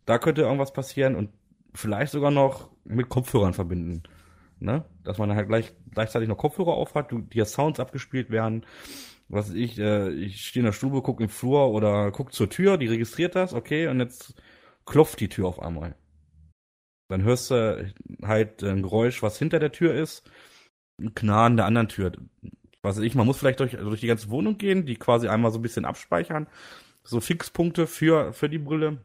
da könnte irgendwas passieren und vielleicht sogar noch mit Kopfhörern verbinden. Ne? Dass man halt gleich, gleichzeitig noch Kopfhörer auf hat, die ja Sounds abgespielt werden was ich, äh, ich stehe in der Stube, guck im Flur oder guck zur Tür, die registriert das, okay, und jetzt klopft die Tür auf einmal. Dann hörst du halt ein Geräusch, was hinter der Tür ist, ein Knarren der anderen Tür. Was weiß ich, man muss vielleicht durch, durch die ganze Wohnung gehen, die quasi einmal so ein bisschen abspeichern, so Fixpunkte für, für die Brille.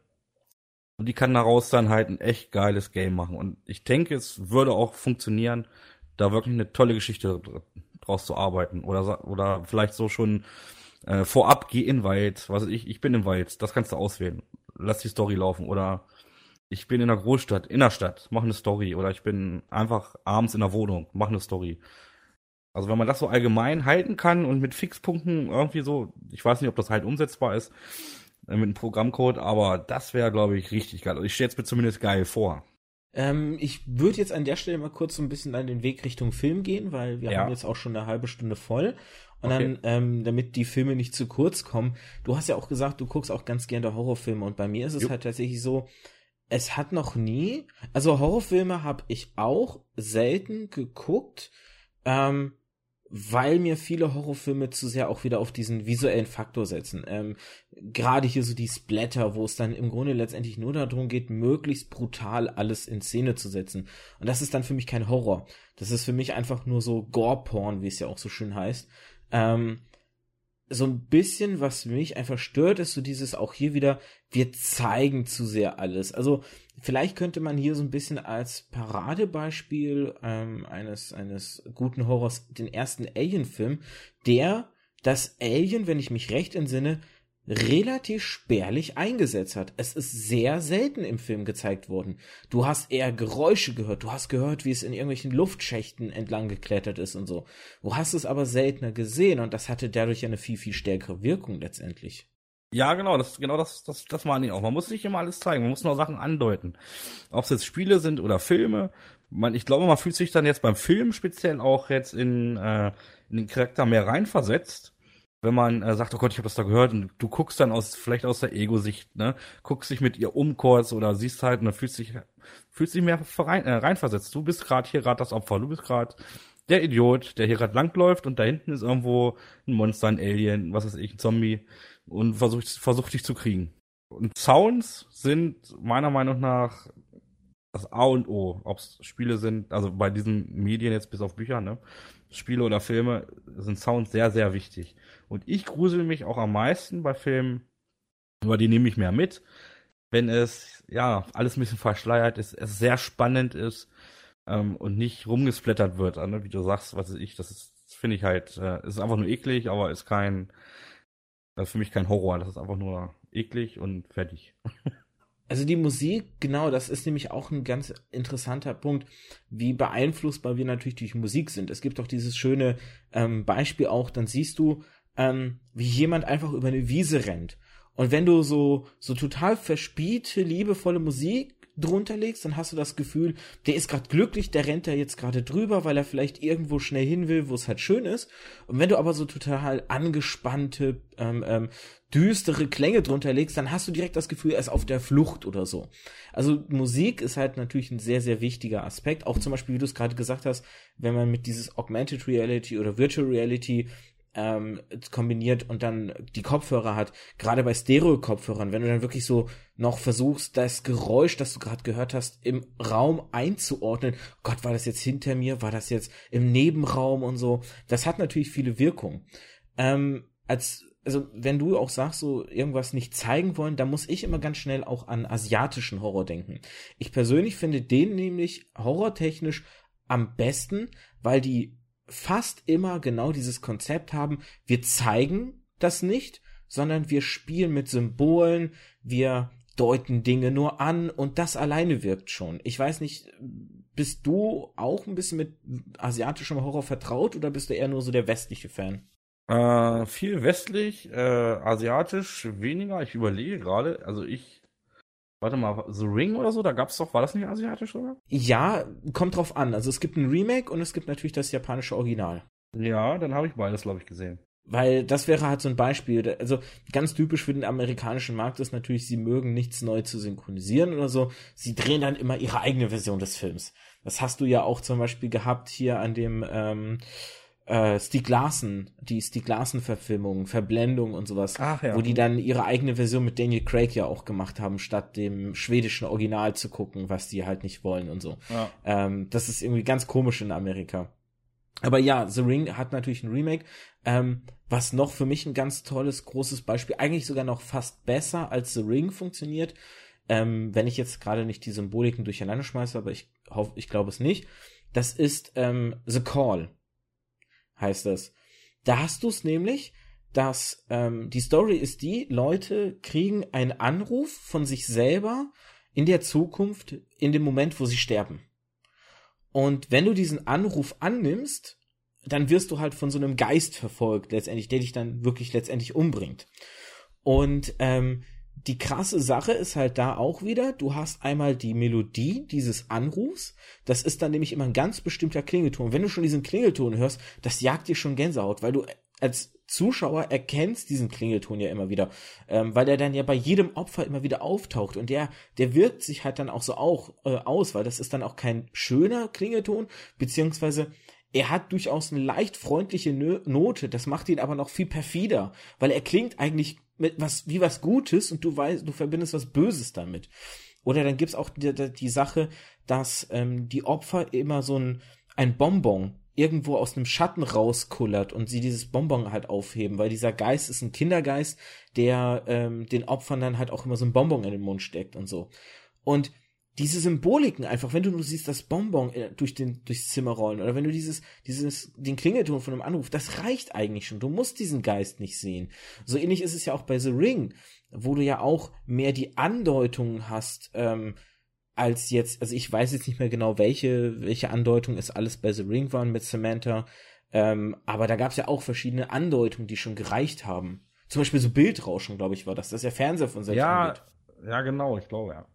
Und die kann daraus dann halt ein echt geiles Game machen. Und ich denke, es würde auch funktionieren, da wirklich eine tolle Geschichte draus zu arbeiten. Oder, oder vielleicht so schon äh, vorab, geh in Wald, was ich, ich bin im Wald, das kannst du auswählen. Lass die Story laufen. Oder ich bin in der Großstadt, in der Stadt, mach eine Story. Oder ich bin einfach abends in der Wohnung, mach eine Story. Also wenn man das so allgemein halten kann und mit Fixpunkten irgendwie so, ich weiß nicht, ob das halt umsetzbar ist, äh, mit einem Programmcode, aber das wäre, glaube ich, richtig geil. Also ich stelle es mir zumindest geil vor. Ähm, ich würde jetzt an der Stelle mal kurz so ein bisschen an den Weg Richtung Film gehen, weil wir ja. haben jetzt auch schon eine halbe Stunde voll. Und okay. dann, ähm, damit die Filme nicht zu kurz kommen, du hast ja auch gesagt, du guckst auch ganz gerne Horrorfilme und bei mir ist es Jupp. halt tatsächlich so, es hat noch nie, also Horrorfilme habe ich auch selten geguckt, ähm, weil mir viele Horrorfilme zu sehr auch wieder auf diesen visuellen Faktor setzen. Ähm, Gerade hier so die Splatter, wo es dann im Grunde letztendlich nur darum geht, möglichst brutal alles in Szene zu setzen. Und das ist dann für mich kein Horror. Das ist für mich einfach nur so Gore-Porn, wie es ja auch so schön heißt. Ähm, so ein bisschen, was mich einfach stört, ist so dieses auch hier wieder, wir zeigen zu sehr alles. Also vielleicht könnte man hier so ein bisschen als Paradebeispiel ähm, eines, eines guten Horrors den ersten Alien-Film, der das Alien, wenn ich mich recht entsinne, relativ spärlich eingesetzt hat. Es ist sehr selten im Film gezeigt worden. Du hast eher Geräusche gehört, du hast gehört, wie es in irgendwelchen Luftschächten entlang geklettert ist und so. Du hast es aber seltener gesehen und das hatte dadurch eine viel, viel stärkere Wirkung letztendlich. Ja, genau, das, genau das, das, das meine ich auch. Man muss nicht immer alles zeigen, man muss nur Sachen andeuten. Ob es jetzt Spiele sind oder Filme. Man, ich glaube, man fühlt sich dann jetzt beim Film speziell auch jetzt in, äh, in den Charakter mehr reinversetzt wenn man äh, sagt, oh Gott, ich habe das da gehört und du guckst dann aus vielleicht aus der Ego-Sicht, ne, guckst dich mit ihr um kurz oder siehst halt und dann fühlst dich fühlst dich mehr rein, äh, reinversetzt. Du bist gerade hier gerade das Opfer, du bist gerade der Idiot, der hier gerade langläuft und da hinten ist irgendwo ein Monster, ein Alien, was weiß ich, ein Zombie und versucht versucht dich zu kriegen. Und Sounds sind meiner Meinung nach das A und O, ob es Spiele sind, also bei diesen Medien jetzt bis auf Bücher, ne? Spiele oder Filme sind Sounds sehr, sehr wichtig. Und ich grusel mich auch am meisten bei Filmen Aber die nehme ich mehr mit, wenn es, ja, alles ein bisschen verschleiert ist, es sehr spannend ist ähm, und nicht rumgesplättert wird, ne? wie du sagst, was ich, das finde ich halt, äh, ist einfach nur eklig, aber ist kein, das ist für mich kein Horror, das ist einfach nur eklig und fertig. Also die Musik, genau, das ist nämlich auch ein ganz interessanter Punkt, wie beeinflussbar wir natürlich durch Musik sind. Es gibt auch dieses schöne ähm, Beispiel auch, dann siehst du, ähm, wie jemand einfach über eine Wiese rennt. Und wenn du so, so total verspielte, liebevolle Musik drunter legst, dann hast du das Gefühl, der ist gerade glücklich, der rennt da jetzt gerade drüber, weil er vielleicht irgendwo schnell hin will, wo es halt schön ist. Und wenn du aber so total angespannte, ähm, ähm, düstere Klänge drunter legst, dann hast du direkt das Gefühl, er ist auf der Flucht oder so. Also Musik ist halt natürlich ein sehr, sehr wichtiger Aspekt. Auch zum Beispiel, wie du es gerade gesagt hast, wenn man mit dieses Augmented Reality oder Virtual Reality ähm, kombiniert und dann die Kopfhörer hat, gerade bei Stereo-Kopfhörern, wenn du dann wirklich so noch versuchst, das Geräusch, das du gerade gehört hast, im Raum einzuordnen, Gott, war das jetzt hinter mir, war das jetzt im Nebenraum und so, das hat natürlich viele Wirkungen. Ähm, als also wenn du auch sagst, so irgendwas nicht zeigen wollen, dann muss ich immer ganz schnell auch an asiatischen Horror denken. Ich persönlich finde den nämlich horrortechnisch am besten, weil die fast immer genau dieses Konzept haben, wir zeigen das nicht, sondern wir spielen mit Symbolen, wir deuten Dinge nur an und das alleine wirkt schon. Ich weiß nicht, bist du auch ein bisschen mit asiatischem Horror vertraut oder bist du eher nur so der westliche Fan? Äh, viel westlich, äh, asiatisch weniger. Ich überlege gerade, also ich Warte mal, The Ring oder so, da gab's doch, war das nicht asiatisch, oder? Ja, kommt drauf an. Also es gibt ein Remake und es gibt natürlich das japanische Original. Ja, dann habe ich beides, glaube ich, gesehen. Weil das wäre halt so ein Beispiel. Also ganz typisch für den amerikanischen Markt ist natürlich, sie mögen nichts neu zu synchronisieren oder so. Sie drehen dann immer ihre eigene Version des Films. Das hast du ja auch zum Beispiel gehabt hier an dem ähm, äh, Stieg Larsen, die Stieg Larsen-Verfilmung, Verblendung und sowas, Ach, ja. wo die dann ihre eigene Version mit Daniel Craig ja auch gemacht haben, statt dem schwedischen Original zu gucken, was die halt nicht wollen und so. Ja. Ähm, das ist irgendwie ganz komisch in Amerika. Aber ja, The Ring hat natürlich ein Remake, ähm, was noch für mich ein ganz tolles, großes Beispiel, eigentlich sogar noch fast besser als The Ring funktioniert. Ähm, wenn ich jetzt gerade nicht die Symboliken durcheinander schmeiße, aber ich hoffe, ich glaube es nicht. Das ist ähm, The Call heißt das. Da hast du es nämlich, dass ähm, die Story ist die, Leute kriegen einen Anruf von sich selber in der Zukunft, in dem Moment, wo sie sterben. Und wenn du diesen Anruf annimmst, dann wirst du halt von so einem Geist verfolgt, letztendlich, der dich dann wirklich letztendlich umbringt. Und ähm, die krasse Sache ist halt da auch wieder, du hast einmal die Melodie dieses Anrufs, das ist dann nämlich immer ein ganz bestimmter Klingelton. Wenn du schon diesen Klingelton hörst, das jagt dir schon Gänsehaut, weil du als Zuschauer erkennst diesen Klingelton ja immer wieder, ähm, weil der dann ja bei jedem Opfer immer wieder auftaucht. Und der, der wirkt sich halt dann auch so auch äh, aus, weil das ist dann auch kein schöner Klingelton, beziehungsweise er hat durchaus eine leicht freundliche Note, das macht ihn aber noch viel perfider, weil er klingt eigentlich mit was, wie was Gutes und du weißt, du verbindest was Böses damit. Oder dann gibt's auch die, die Sache, dass ähm, die Opfer immer so ein, ein Bonbon irgendwo aus einem Schatten rauskullert und sie dieses Bonbon halt aufheben, weil dieser Geist ist ein Kindergeist, der ähm, den Opfern dann halt auch immer so ein Bonbon in den Mund steckt und so. Und diese Symboliken einfach, wenn du nur siehst, das Bonbon äh, durch den, durchs Zimmer rollen oder wenn du dieses, dieses, den Klingelton von einem Anruf, das reicht eigentlich schon. Du musst diesen Geist nicht sehen. So ähnlich ist es ja auch bei The Ring, wo du ja auch mehr die Andeutungen hast, ähm, als jetzt, also ich weiß jetzt nicht mehr genau, welche, welche Andeutung es alles bei The Ring waren mit Samantha, ähm, aber da gab es ja auch verschiedene Andeutungen, die schon gereicht haben. Zum Beispiel so Bildrauschen, glaube ich, war das. Das ist ja Fernseher von selbst. Ja, ja, genau, ich glaube, ja.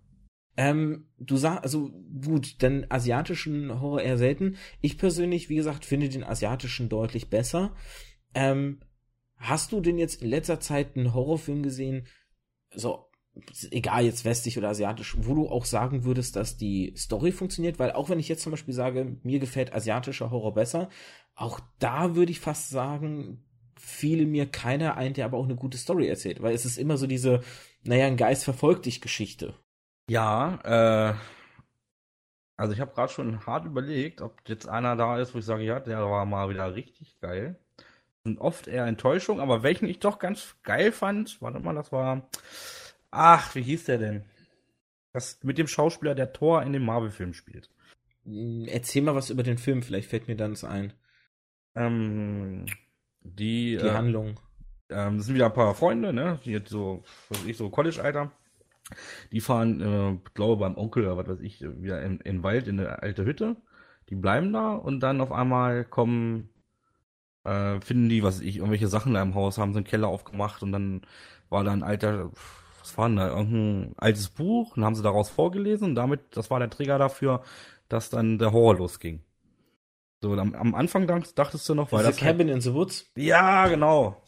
Ähm, du sagst, also gut, denn asiatischen Horror eher selten. Ich persönlich, wie gesagt, finde den asiatischen deutlich besser. Ähm, hast du denn jetzt in letzter Zeit einen Horrorfilm gesehen, so, egal jetzt westlich oder asiatisch, wo du auch sagen würdest, dass die Story funktioniert? Weil auch wenn ich jetzt zum Beispiel sage, mir gefällt asiatischer Horror besser, auch da würde ich fast sagen, fiele mir keiner ein, der aber auch eine gute Story erzählt, weil es ist immer so diese, naja, ein Geist verfolgt dich Geschichte. Ja, äh, also ich habe gerade schon hart überlegt, ob jetzt einer da ist, wo ich sage, ja, der war mal wieder richtig geil. sind oft eher Enttäuschungen, aber welchen ich doch ganz geil fand, warte mal, das war, ach, wie hieß der denn? Das mit dem Schauspieler, der Thor in dem Marvel-Film spielt. Hm, erzähl mal was über den Film, vielleicht fällt mir dann es ein. Ähm, die, Die äh, Handlung. ähm, das sind wieder ein paar Freunde, ne, die jetzt so, was weiß ich, so College-Alter. Die fahren, äh, glaube beim Onkel oder was weiß ich, wieder in, in den Wald, in eine alte Hütte. Die bleiben da und dann auf einmal kommen, äh, finden die, was weiß ich, irgendwelche Sachen da im Haus, haben sie einen Keller aufgemacht und dann war da ein alter, was war denn da, irgendein altes Buch und haben sie daraus vorgelesen und damit, das war der Trigger dafür, dass dann der Horror losging. So, am, am Anfang dacht- dachtest du noch, weil das halt- Cabin in the Woods. ja, genau.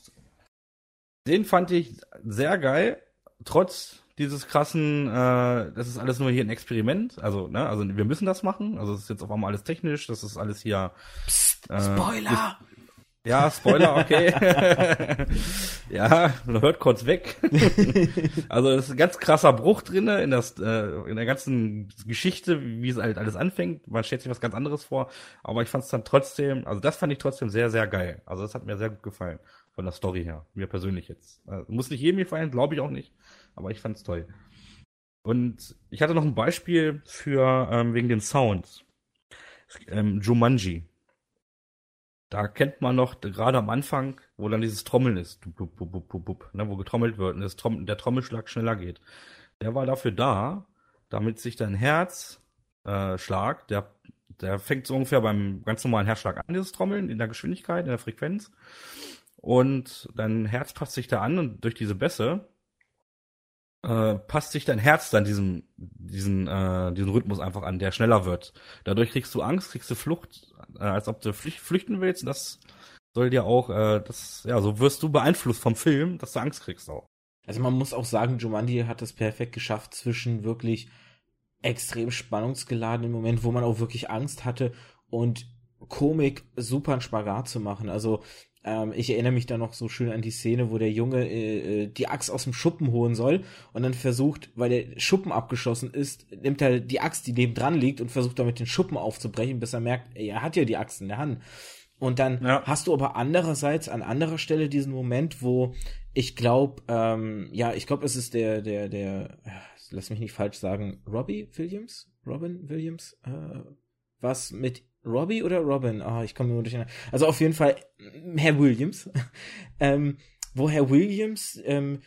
Den fand ich sehr geil, trotz dieses krassen, äh, das ist alles nur hier ein Experiment. Also, ne, also wir müssen das machen. Also es ist jetzt auf einmal alles technisch, das ist alles hier. Psst, Äh, Spoiler! Ja, Spoiler, okay. ja, man hört kurz weg. also es ist ein ganz krasser Bruch drinne in das, äh, in der ganzen Geschichte, wie es halt alles anfängt. Man stellt sich was ganz anderes vor, aber ich fand es dann trotzdem, also das fand ich trotzdem sehr, sehr geil. Also das hat mir sehr gut gefallen von der Story her, mir persönlich jetzt. Also, muss nicht jedem gefallen, glaube ich auch nicht, aber ich fand es toll. Und ich hatte noch ein Beispiel für ähm, wegen den Sounds. Ähm, Jumanji. Da kennt man noch gerade am Anfang, wo dann dieses Trommeln ist, Bup, bup, bup, ne, wo getrommelt wird und Tromm der Trommelschlag schneller geht. Der war dafür da, damit sich dein Herzschlag, äh, der, der fängt so ungefähr beim ganz normalen Herzschlag an, dieses Trommeln, in der Geschwindigkeit, in der Frequenz. Und dein Herz passt sich da an und durch diese Bässe äh, passt sich dein Herz dann diesem, diesen, äh, diesen Rhythmus einfach an, der schneller wird. Dadurch kriegst du Angst, kriegst du Flucht, äh, als ob du flüch flüchten willst. Das soll dir auch, äh, das, ja, so wirst du beeinflusst vom Film, dass du Angst kriegst auch. Also man muss auch sagen, Jumanji hat es perfekt geschafft zwischen wirklich extrem spannungsgeladenen Moment, wo man auch wirklich Angst hatte und Komik super einen Spagat zu machen. Also ähm, ich erinnere mich da noch so schön an die Szene, wo der Junge äh, äh, die Axt aus dem Schuppen holen soll und dann versucht, weil der Schuppen abgeschossen ist, nimmt er die Axt, die neben dran liegt und versucht damit den Schuppen aufzubrechen, bis er merkt, ey, er hat ja die Axt in der Hand. Und dann Ja. hast du aber andererseits an anderer Stelle diesen Moment, wo ich glaube, ähm, ja, ich glaube, es ist der, der, der, äh, lass mich nicht falsch sagen, Robbie Williams? Robin Williams? Äh, was mit Robbie oder Robin? Ah, ich komme nur durcheinander. Also auf jeden Fall mm, Herr Williams. ähm, wo Herr Williams, ähm,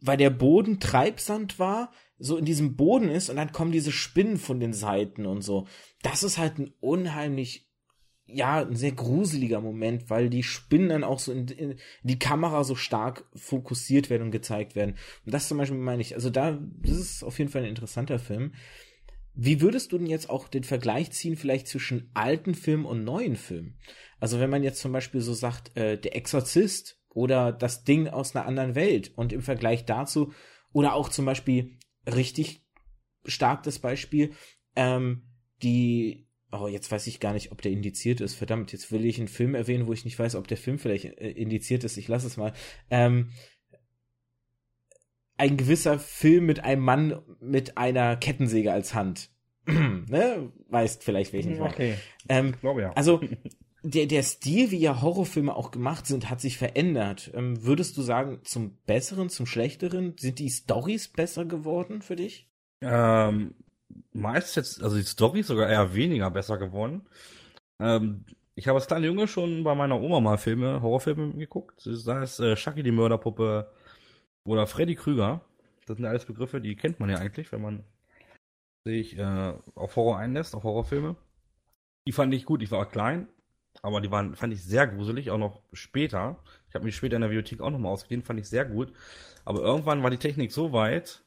weil der Boden Treibsand war, so in diesem Boden ist und dann kommen diese Spinnen von den Seiten und so. Das ist halt ein unheimlich ja, ein sehr gruseliger Moment, weil die Spinnen dann auch so in, in die Kamera so stark fokussiert werden und gezeigt werden. Und das zum Beispiel meine ich, also da, das ist auf jeden Fall ein interessanter Film. Wie würdest du denn jetzt auch den Vergleich ziehen, vielleicht zwischen alten Filmen und neuen Filmen? Also wenn man jetzt zum Beispiel so sagt, äh, der Exorzist oder das Ding aus einer anderen Welt und im Vergleich dazu, oder auch zum Beispiel richtig stark das Beispiel, ähm, die Oh, jetzt weiß ich gar nicht, ob der indiziert ist. Verdammt, jetzt will ich einen Film erwähnen, wo ich nicht weiß, ob der Film vielleicht äh, indiziert ist. Ich lasse es mal. Ähm, ein gewisser Film mit einem Mann mit einer Kettensäge als Hand. ne? Weißt vielleicht, welchen ich meine. Okay, Ähm, ich glaube ja. also, der, der Stil, wie ja Horrorfilme auch gemacht sind, hat sich verändert. Ähm, würdest du sagen, zum Besseren, zum Schlechteren? Sind die Stories besser geworden für dich? Ähm, meist jetzt, also die Story ist sogar eher weniger besser geworden. Ähm, ich habe als kleiner Junge schon bei meiner Oma mal Filme, Horrorfilme geguckt. Da ist äh, Chucky die Mörderpuppe oder Freddy Krüger. Das sind alles Begriffe, die kennt man ja eigentlich, wenn man sich äh, auf Horror einlässt, auf Horrorfilme. Die fand ich gut, ich war klein, aber die waren, fand ich sehr gruselig, auch noch später. Ich habe mich später in der Bibliothek auch nochmal ausgeliehen, fand ich sehr gut. Aber irgendwann war die Technik so weit,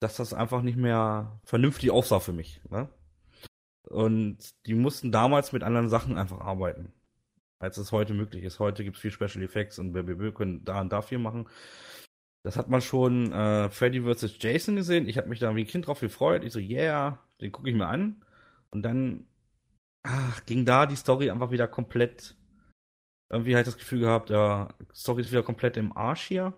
dass das einfach nicht mehr vernünftig aussah für mich. Ne? Und die mussten damals mit anderen Sachen einfach arbeiten, als es heute möglich ist. Heute gibt es viel Special Effects und wir können da und da viel machen. Das hat man schon äh, Freddy vs. Jason gesehen. Ich habe mich da wie ein Kind drauf gefreut. Ich so, yeah, den gucke ich mir an. Und dann ach, ging da die Story einfach wieder komplett. Irgendwie hatte ich das Gefühl gehabt, ja, Story ist wieder komplett im Arsch hier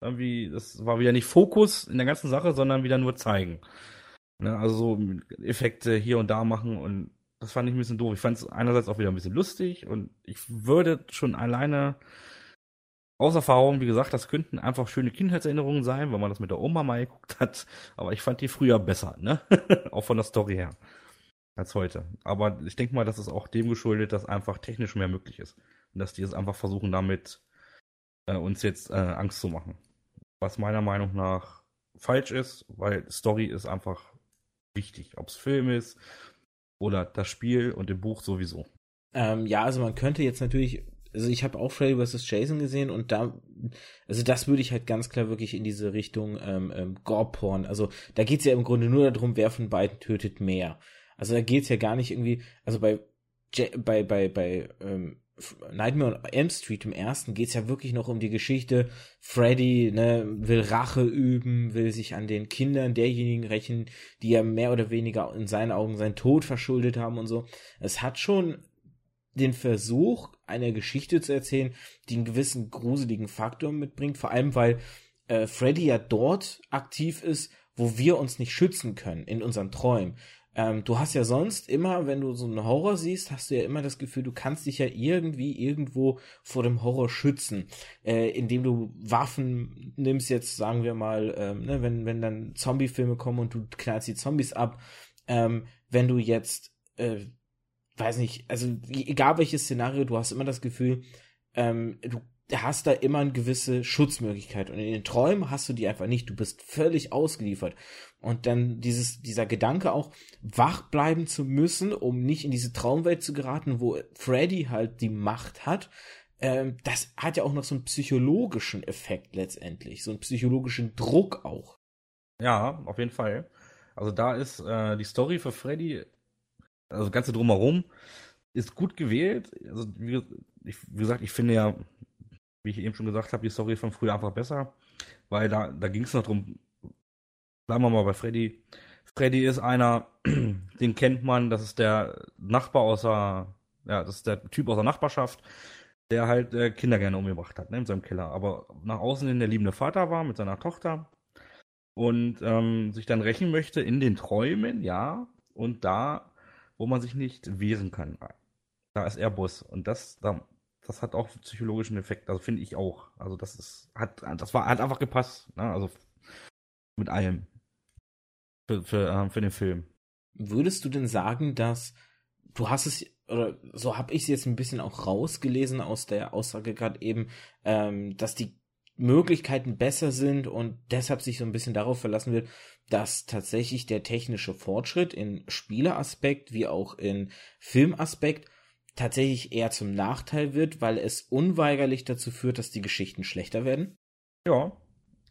irgendwie, das war wieder nicht Fokus in der ganzen Sache, sondern wieder nur zeigen. Ne, also so Effekte hier und da machen und das fand ich ein bisschen doof. Ich fand es einerseits auch wieder ein bisschen lustig und ich würde schon alleine aus Erfahrung, wie gesagt, das könnten einfach schöne Kindheitserinnerungen sein, wenn man das mit der Oma mal geguckt hat. Aber ich fand die früher besser, ne? auch von der Story her. Als heute. Aber ich denke mal, das ist auch dem geschuldet, dass einfach technisch mehr möglich ist. Und dass die es einfach versuchen, damit äh, uns jetzt äh, Angst zu machen. Was meiner Meinung nach falsch ist, weil Story ist einfach wichtig. Ob es Film ist oder das Spiel und im Buch sowieso. Ähm, ja, also man könnte jetzt natürlich also ich habe auch Freddy vs. Jason gesehen und da, also das würde ich halt ganz klar wirklich in diese Richtung ähm, ähm, Gore-Porn. Also da geht's ja im Grunde nur darum, wer von beiden tötet mehr. Also da geht's ja gar nicht irgendwie, also bei bei bei bei ähm, Nightmare on Elm Street im ersten geht's ja wirklich noch um die Geschichte. Freddy ne, will Rache üben, will sich an den Kindern derjenigen rächen, die ja mehr oder weniger in seinen Augen seinen Tod verschuldet haben und so. Es hat schon den Versuch, eine Geschichte zu erzählen, die einen gewissen gruseligen Faktor mitbringt, vor allem weil äh, Freddy ja dort aktiv ist, wo wir uns nicht schützen können, in unseren Träumen. Ähm, du hast ja sonst immer, wenn du so einen Horror siehst, hast du ja immer das Gefühl, du kannst dich ja irgendwie irgendwo vor dem Horror schützen, äh, indem du Waffen nimmst, jetzt sagen wir mal, ähm, ne, wenn, wenn dann Zombie-Filme kommen und du knallst die Zombies ab, ähm, wenn du jetzt äh, weiß nicht, also egal welches Szenario, du hast immer das Gefühl, ähm, du hast da immer eine gewisse Schutzmöglichkeit. Und in den Träumen hast du die einfach nicht. Du bist völlig ausgeliefert. Und dann dieses, dieser Gedanke auch, wach bleiben zu müssen, um nicht in diese Traumwelt zu geraten, wo Freddy halt die Macht hat. Ähm, das hat ja auch noch so einen psychologischen Effekt letztendlich. So einen psychologischen Druck auch. Ja, auf jeden Fall. Also da ist äh, die Story für Freddy also das Ganze drumherum ist gut gewählt. Also, wie, ich, wie gesagt, ich finde ja, wie ich eben schon gesagt habe, die Story von früher einfach besser, weil da, da ging es noch drum, bleiben wir mal bei Freddy. Freddy ist einer, den kennt man, das ist der Nachbar außer, ja, das ist der Typ aus der Nachbarschaft, der halt äh, Kinder gerne umgebracht hat, ne, in seinem Keller. Aber nach außen hin der liebende Vater war mit seiner Tochter und ähm, sich dann rächen möchte in den Träumen, ja. Und da wo man sich nicht wehren kann. Da ist Airbus und das, das hat auch psychologischen Effekt, also finde ich auch. Also das ist, hat, das war, hat einfach gepasst, ne? also mit allem. Für, für, äh, für den Film. Würdest du denn sagen, dass du hast es, oder so habe ich es jetzt ein bisschen auch rausgelesen aus der Aussage gerade eben, ähm, dass die Möglichkeiten besser sind und deshalb sich so ein bisschen darauf verlassen wird, dass tatsächlich der technische Fortschritt in Spieleaspekt wie auch in Filmaspekt tatsächlich eher zum Nachteil wird, weil es unweigerlich dazu führt, dass die Geschichten schlechter werden? Ja,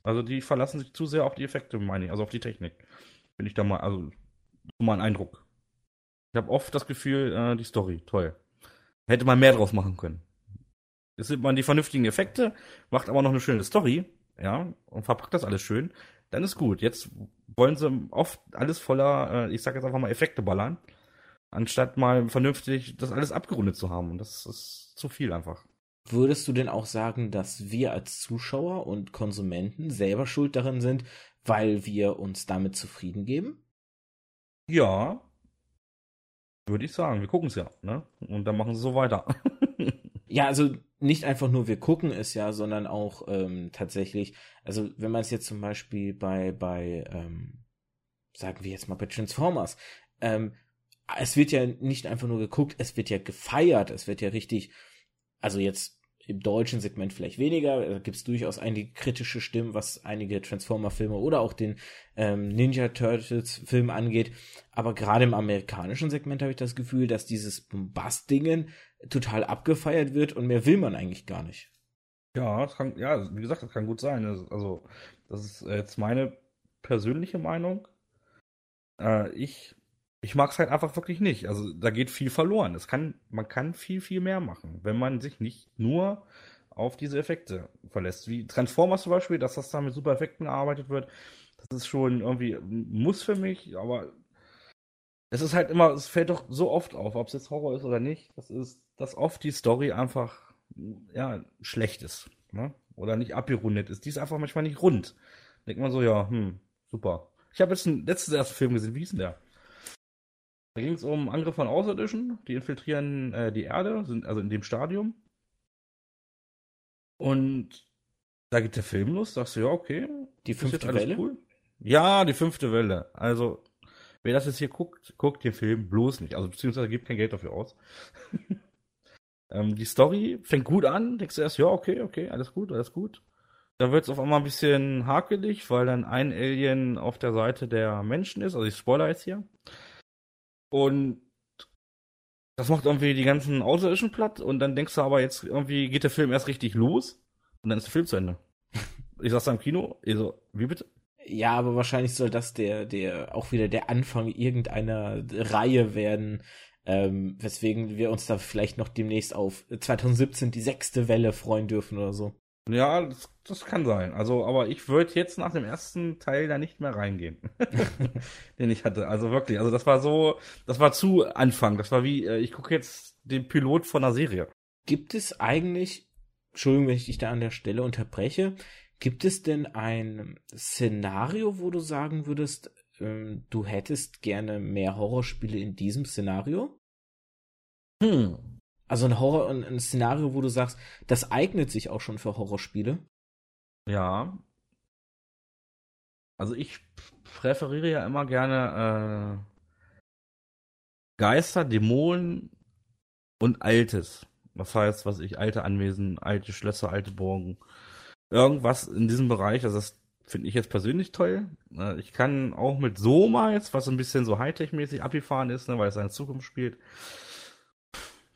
also die verlassen sich zu sehr auf die Effekte, meine ich, also auf die Technik. Bin ich da mal, also so mal ein Eindruck. Ich habe oft das Gefühl, äh, die Story, toll. Hätte man mehr draus machen können. Jetzt sind man die vernünftigen Effekte, macht aber noch eine schöne Story, ja, und verpackt das alles schön, dann ist gut. Jetzt wollen sie oft alles voller, äh, ich sag jetzt einfach mal Effekte ballern, anstatt mal vernünftig das alles abgerundet zu haben. Und das ist zu viel einfach. Würdest du denn auch sagen, dass wir als Zuschauer und Konsumenten selber schuld darin sind, weil wir uns damit zufrieden geben? Ja, würde ich sagen. Wir gucken es ja, ne? Und dann machen sie so weiter. Ja, also nicht einfach nur wir gucken es ja, sondern auch ähm, tatsächlich, also wenn man es jetzt zum Beispiel bei, bei ähm, sagen wir jetzt mal bei Transformers, ähm, es wird ja nicht einfach nur geguckt, es wird ja gefeiert, es wird ja richtig, also jetzt im deutschen Segment vielleicht weniger. Da gibt es durchaus einige kritische Stimmen, was einige Transformer-Filme oder auch den ähm, Ninja Turtles-Film angeht. Aber gerade im amerikanischen Segment habe ich das Gefühl, dass dieses Bombast-Dingen total abgefeiert wird und mehr will man eigentlich gar nicht. Ja, das kann, ja, wie gesagt, das kann gut sein. Also, das ist jetzt meine persönliche Meinung. Äh, ich ich mag es halt einfach wirklich nicht. Also da geht viel verloren. Es kann, man kann viel, viel mehr machen, wenn man sich nicht nur auf diese Effekte verlässt. Wie Transformers zum Beispiel, dass das da mit super Effekten gearbeitet wird, das ist schon irgendwie muss für mich, aber es ist halt immer, es fällt doch so oft auf, ob es jetzt Horror ist oder nicht, das ist, dass oft die Story einfach ja, schlecht ist. Ne? Oder nicht abgerundet ist. Die ist einfach manchmal nicht rund. Denkt man so, ja, hm, super. Ich habe jetzt einen letzten ersten Film gesehen, wie hieß denn der? Da ging es um Angriff von Außerirdischen, die infiltrieren äh, die Erde, sind also in dem Stadium. Und da geht der Film los, sagst du, ja, okay. Die fünfte Welle? Cool. Ja, die fünfte Welle. Also, wer das jetzt hier guckt, guckt den Film bloß nicht. Also, beziehungsweise gibt kein Geld dafür aus. ähm, die Story fängt gut an, denkst du erst, ja, okay, okay, alles gut, alles gut. Da wird es auf einmal ein bisschen hakelig, weil dann ein Alien auf der Seite der Menschen ist. Also ich spoiler jetzt hier. Und das macht irgendwie die ganzen Außerirdischen platt und dann denkst du aber jetzt irgendwie geht der Film erst richtig los und dann ist der Film zu Ende. Ich saß da im Kino, ich so, wie bitte? Ja, aber wahrscheinlich soll das der, der, auch wieder der Anfang irgendeiner Reihe werden, ähm, weswegen wir uns da vielleicht noch demnächst auf 2017 die sechste Welle freuen dürfen oder so. Ja, das, das kann sein. Also, aber ich würde jetzt nach dem ersten Teil da nicht mehr reingehen, den ich hatte. Also wirklich, also das war so, das war zu Anfang. Das war wie, äh, ich gucke jetzt den Pilot von einer Serie. Gibt es eigentlich, Entschuldigung, wenn ich dich da an der Stelle unterbreche, gibt es denn ein Szenario, wo du sagen würdest, ähm, du hättest gerne mehr Horrorspiele in diesem Szenario? Hm. Also ein Horror, ein, ein Szenario, wo du sagst, das eignet sich auch schon für Horrorspiele. Ja. Also ich präferiere ja immer gerne äh, Geister, Dämonen und Altes. Das heißt, was ich, alte Anwesen, alte Schlösser, alte Burgen. Irgendwas in diesem Bereich, also das finde ich jetzt persönlich toll. Äh, ich kann auch mit Soma jetzt, was ein bisschen so Hightech-mäßig abgefahren ist, ne, weil es in Zukunft spielt,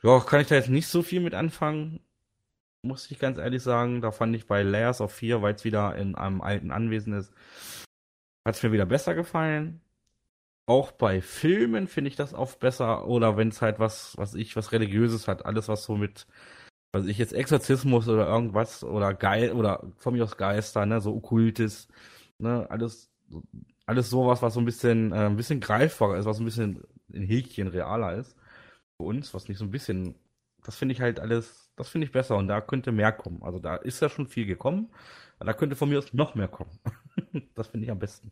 ja, kann ich da jetzt nicht so viel mit anfangen, muss ich ganz ehrlich sagen. Da fand ich bei Layers of 4, weil es wieder in einem alten Anwesen ist, hat es mir wieder besser gefallen. Auch bei Filmen finde ich das oft besser. Oder wenn es halt was, was ich, was Religiöses hat, alles was so mit, was ich jetzt Exorzismus oder irgendwas oder geil oder von mir aus Geister, ne, so okkultes, ne, alles, alles sowas, was so ein bisschen, äh, ein bisschen greifbarer ist, was ein bisschen in Häkchen realer ist für uns, was nicht so ein bisschen, das finde ich halt alles, das finde ich besser und da könnte mehr kommen. Also da ist ja schon viel gekommen, da könnte von mir aus noch mehr kommen. das finde ich am besten.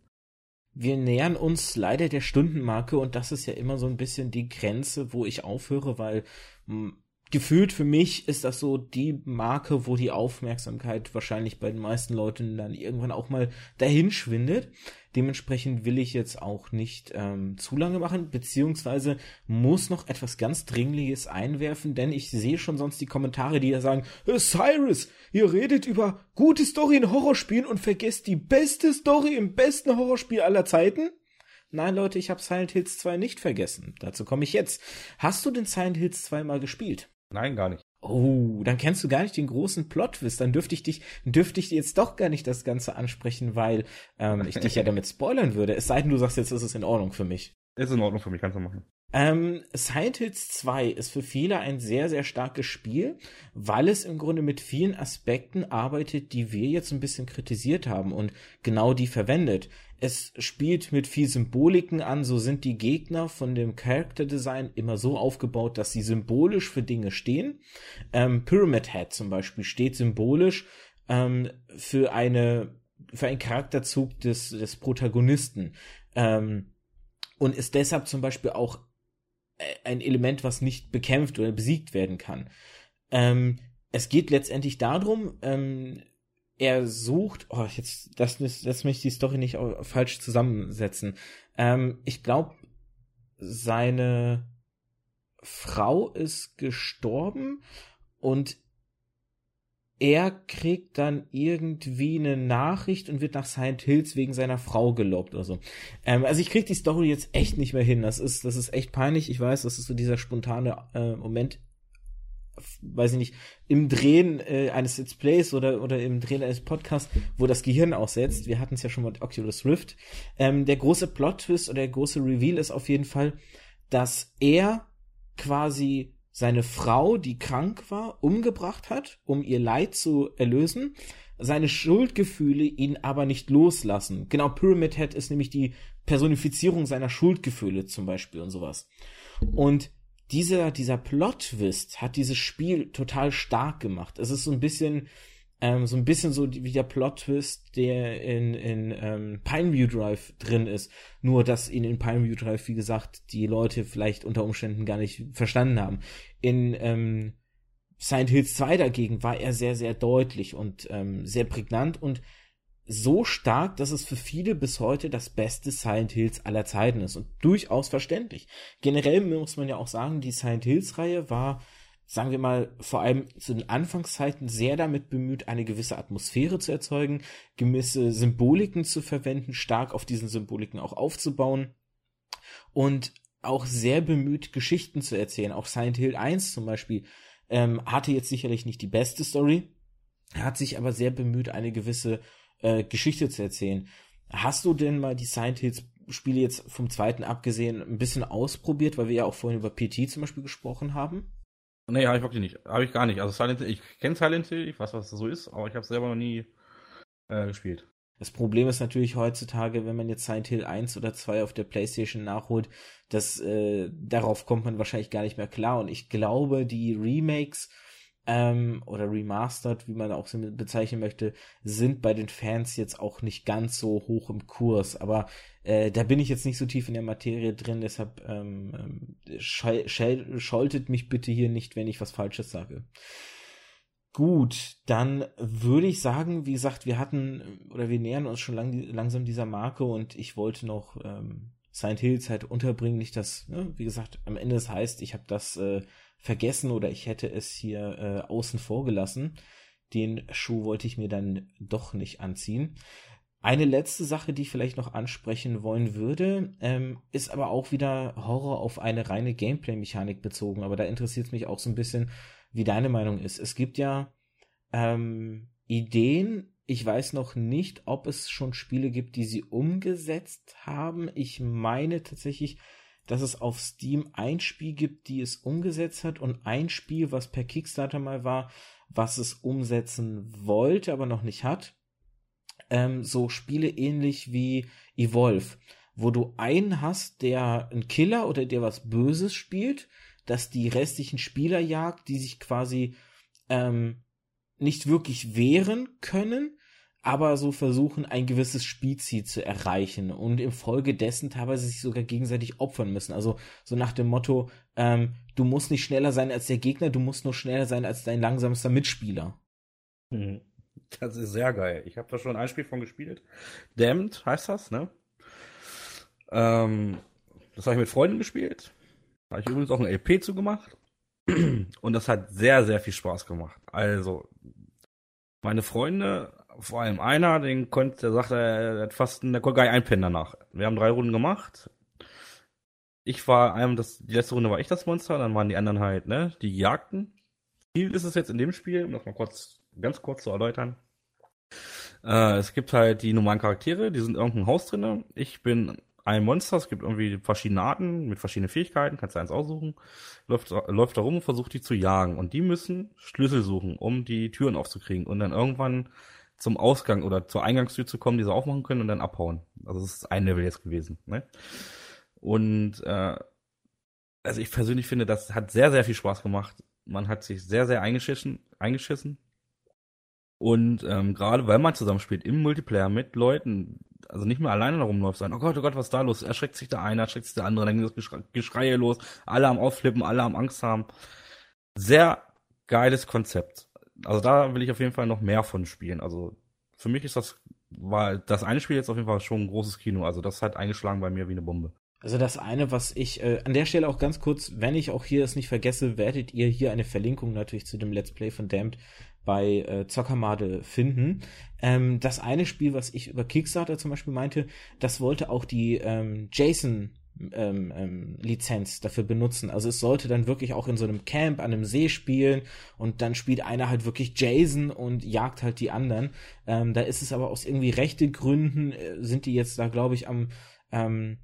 Wir nähern uns leider der Stundenmarke und das ist ja immer so ein bisschen die Grenze, wo ich aufhöre, weil hm, gefühlt für mich ist das so die Marke, wo die Aufmerksamkeit wahrscheinlich bei den meisten Leuten dann irgendwann auch mal dahin schwindet. Dementsprechend will ich jetzt auch nicht ähm, zu lange machen, beziehungsweise muss noch etwas ganz Dringliches einwerfen, denn ich sehe schon sonst die Kommentare, die ja sagen, äh, Cyrus, ihr redet über gute Story in Horrorspielen und vergesst die beste Story im besten Horrorspiel aller Zeiten. Nein, Leute, ich habe Silent Hills 2 nicht vergessen. Dazu komme ich jetzt. Hast du den Silent Hills 2 mal gespielt? Nein, gar nicht. Oh, dann kennst du gar nicht den großen Plot-Twist. Dann dürfte ich dich, dürfte ich dir jetzt doch gar nicht das Ganze ansprechen, weil ähm, ich dich ja damit spoilern würde. Es sei denn, du sagst jetzt, ist es in Ordnung für mich. Ist in Ordnung für mich, kannst du machen. Ähm, Silent Hills 2 ist für viele ein sehr, sehr starkes Spiel, weil es im Grunde mit vielen Aspekten arbeitet, die wir jetzt ein bisschen kritisiert haben und genau die verwendet. Es spielt mit viel Symboliken an, so sind die Gegner von dem Character Design immer so aufgebaut, dass sie symbolisch für Dinge stehen. Ähm, Pyramid Head zum Beispiel steht symbolisch ähm, für eine für einen Charakterzug des, des Protagonisten. Ähm, und ist deshalb zum Beispiel auch äh, ein Element, was nicht bekämpft oder besiegt werden kann. Ähm, es geht letztendlich darum, ähm, er sucht, oh, jetzt, das, das, das möchte ich die Story nicht falsch zusammensetzen. Ähm, ich glaube, seine Frau ist gestorben und er kriegt dann irgendwie eine Nachricht und wird nach Silent Hills wegen seiner Frau gelobt oder so. Ähm, also ich krieg die Story jetzt echt nicht mehr hin. Das ist, das ist echt peinlich. Ich weiß, das ist so dieser spontane äh, Moment, weiß ich nicht, im Drehen äh, eines Let's Plays oder, oder im Drehen eines Podcasts, wo das Gehirn aussetzt. Wir hatten es ja schon mit Oculus Rift. Ähm, der große Plot-Twist oder der große Reveal ist auf jeden Fall, dass er quasi seine Frau, die krank war, umgebracht hat, um ihr Leid zu erlösen, seine Schuldgefühle ihn aber nicht loslassen. Genau, Pyramid Head ist nämlich die Personifizierung seiner Schuldgefühle zum Beispiel und sowas. Und dieser, dieser Plot-Twist hat dieses Spiel total stark gemacht. Es ist so ein bisschen, ähm, so ein bisschen so wie der Plot-Twist, der in, in ähm, Pineview Drive drin ist. Nur, dass ihn in Pineview Drive, wie gesagt, die Leute vielleicht unter Umständen gar nicht verstanden haben. In ähm, Silent Hills 2 dagegen war er sehr, sehr deutlich und ähm, sehr prägnant und so stark, dass es für viele bis heute das beste Silent Hills aller Zeiten ist und durchaus verständlich. Generell muss man ja auch sagen, die Silent Hills Reihe war sagen wir mal, vor allem zu den Anfangszeiten sehr damit bemüht, eine gewisse Atmosphäre zu erzeugen, gewisse Symboliken zu verwenden, stark auf diesen Symboliken auch aufzubauen und auch sehr bemüht, Geschichten zu erzählen. Auch Silent Hill 1 zum Beispiel ähm, hatte jetzt sicherlich nicht die beste Story, hat sich aber sehr bemüht, eine gewisse äh, Geschichte zu erzählen. Hast du denn mal die Silent Hills Spiele jetzt vom zweiten abgesehen ein bisschen ausprobiert, weil wir ja auch vorhin über PT zum Beispiel gesprochen haben? Nee, habe ich wirklich nicht. Habe ich gar nicht. Also Silent Hill, ich kenne Silent Hill, ich weiß, was das so ist, aber ich habe es selber noch nie äh, gespielt. Das Problem ist natürlich heutzutage, wenn man jetzt Silent Hill 1 oder 2 auf der Playstation nachholt, dass äh, darauf kommt man wahrscheinlich gar nicht mehr klar. Und ich glaube, die Remakes ähm, oder remastered, wie man auch so bezeichnen möchte, sind bei den Fans jetzt auch nicht ganz so hoch im Kurs. Aber äh, da bin ich jetzt nicht so tief in der Materie drin, deshalb ähm, ähm scholtet mich bitte hier nicht, wenn ich was Falsches sage. Gut, dann würde ich sagen, wie gesagt, wir hatten oder wir nähern uns schon lang, langsam dieser Marke und ich wollte noch ähm, Silent Hills halt unterbringen, nicht dass, ne, wie gesagt, am Ende es heißt, ich habe das äh, vergessen oder ich hätte es hier äh, außen vor gelassen. Den Schuh wollte ich mir dann doch nicht anziehen. Eine letzte Sache, die ich vielleicht noch ansprechen wollen würde, ähm, ist aber auch wieder Horror auf eine reine Gameplay-Mechanik bezogen. Aber da interessiert es mich auch so ein bisschen, wie deine Meinung ist. Es gibt ja ähm, Ideen. Ich weiß noch nicht, ob es schon Spiele gibt, die sie umgesetzt haben. Ich meine tatsächlich, dass es auf Steam ein Spiel gibt, die es umgesetzt hat und ein Spiel, was per Kickstarter mal war, was es umsetzen wollte, aber noch nicht hat. Ähm, so Spiele ähnlich wie Evolve, wo du einen hast, der ein Killer oder der was Böses spielt, dass die restlichen Spieler jagt, die sich quasi ähm, nicht wirklich wehren können, aber so versuchen, ein gewisses Spielziel zu erreichen und infolgedessen teilweise sich sogar gegenseitig opfern müssen. Also so nach dem Motto, ähm, du musst nicht schneller sein als der Gegner, du musst nur schneller sein als dein langsamster Mitspieler. Mhm. Das ist sehr geil. Ich habe da schon ein Spiel von gespielt. Damned heißt das, ne? Ähm, das habe ich mit Freunden gespielt. Da habe ich übrigens auch ein LP zugemacht. Und das hat sehr, sehr viel Spaß gemacht. Also, meine Freunde vor allem einer, den konnte, der sagte, er hat fast, der konnte gar nicht einpennen danach. Wir haben drei Runden gemacht. Ich war einem, das, die letzte Runde war ich das Monster, dann waren die anderen halt, ne, die jagten. Ziel ist es jetzt in dem Spiel, um das mal kurz, ganz kurz zu erläutern. Äh, es gibt halt die normalen Charaktere, die sind in irgendeinem Haus drinne. Ich bin ein Monster, es gibt irgendwie verschiedene Arten mit verschiedenen Fähigkeiten, kannst du eins aussuchen, läuft, läuft da rum und versucht die zu jagen. Und die müssen Schlüssel suchen, um die Türen aufzukriegen. Und dann irgendwann zum Ausgang oder zur Eingangstür zu kommen, die sie aufmachen können und dann abhauen. Also das ist ein Level jetzt gewesen. Ne? Und äh, also ich persönlich finde, das hat sehr, sehr viel Spaß gemacht. Man hat sich sehr, sehr eingeschissen, eingeschissen. Und ähm, gerade weil man zusammenspielt im Multiplayer mit Leuten, also nicht mehr alleine da rumläuft, sagen, oh Gott, oh Gott, was ist da los? Erschreckt sich der eine, erschreckt sich der andere, dann geht das Geschrei, Geschreie los, alle am Ausflippen, alle am Angst haben. Sehr geiles Konzept also da will ich auf jeden Fall noch mehr von spielen. Also für mich ist das, war das eine Spiel jetzt auf jeden Fall schon ein großes Kino. Also das hat eingeschlagen bei mir wie eine Bombe. Also das eine, was ich äh, an der Stelle auch ganz kurz, wenn ich auch hier es nicht vergesse, werdet ihr hier eine Verlinkung natürlich zu dem Let's Play von Damned bei äh, Zockermade finden. Ähm, das eine Spiel, was ich über Kickstarter zum Beispiel meinte, das wollte auch die ähm, Jason ähm, ähm, Lizenz dafür benutzen. Also es sollte dann wirklich auch in so einem Camp an einem See spielen und dann spielt einer halt wirklich Jason und jagt halt die anderen. Ähm, da ist es aber aus irgendwie rechte Gründen, äh, sind die jetzt da, glaube ich, am ähm,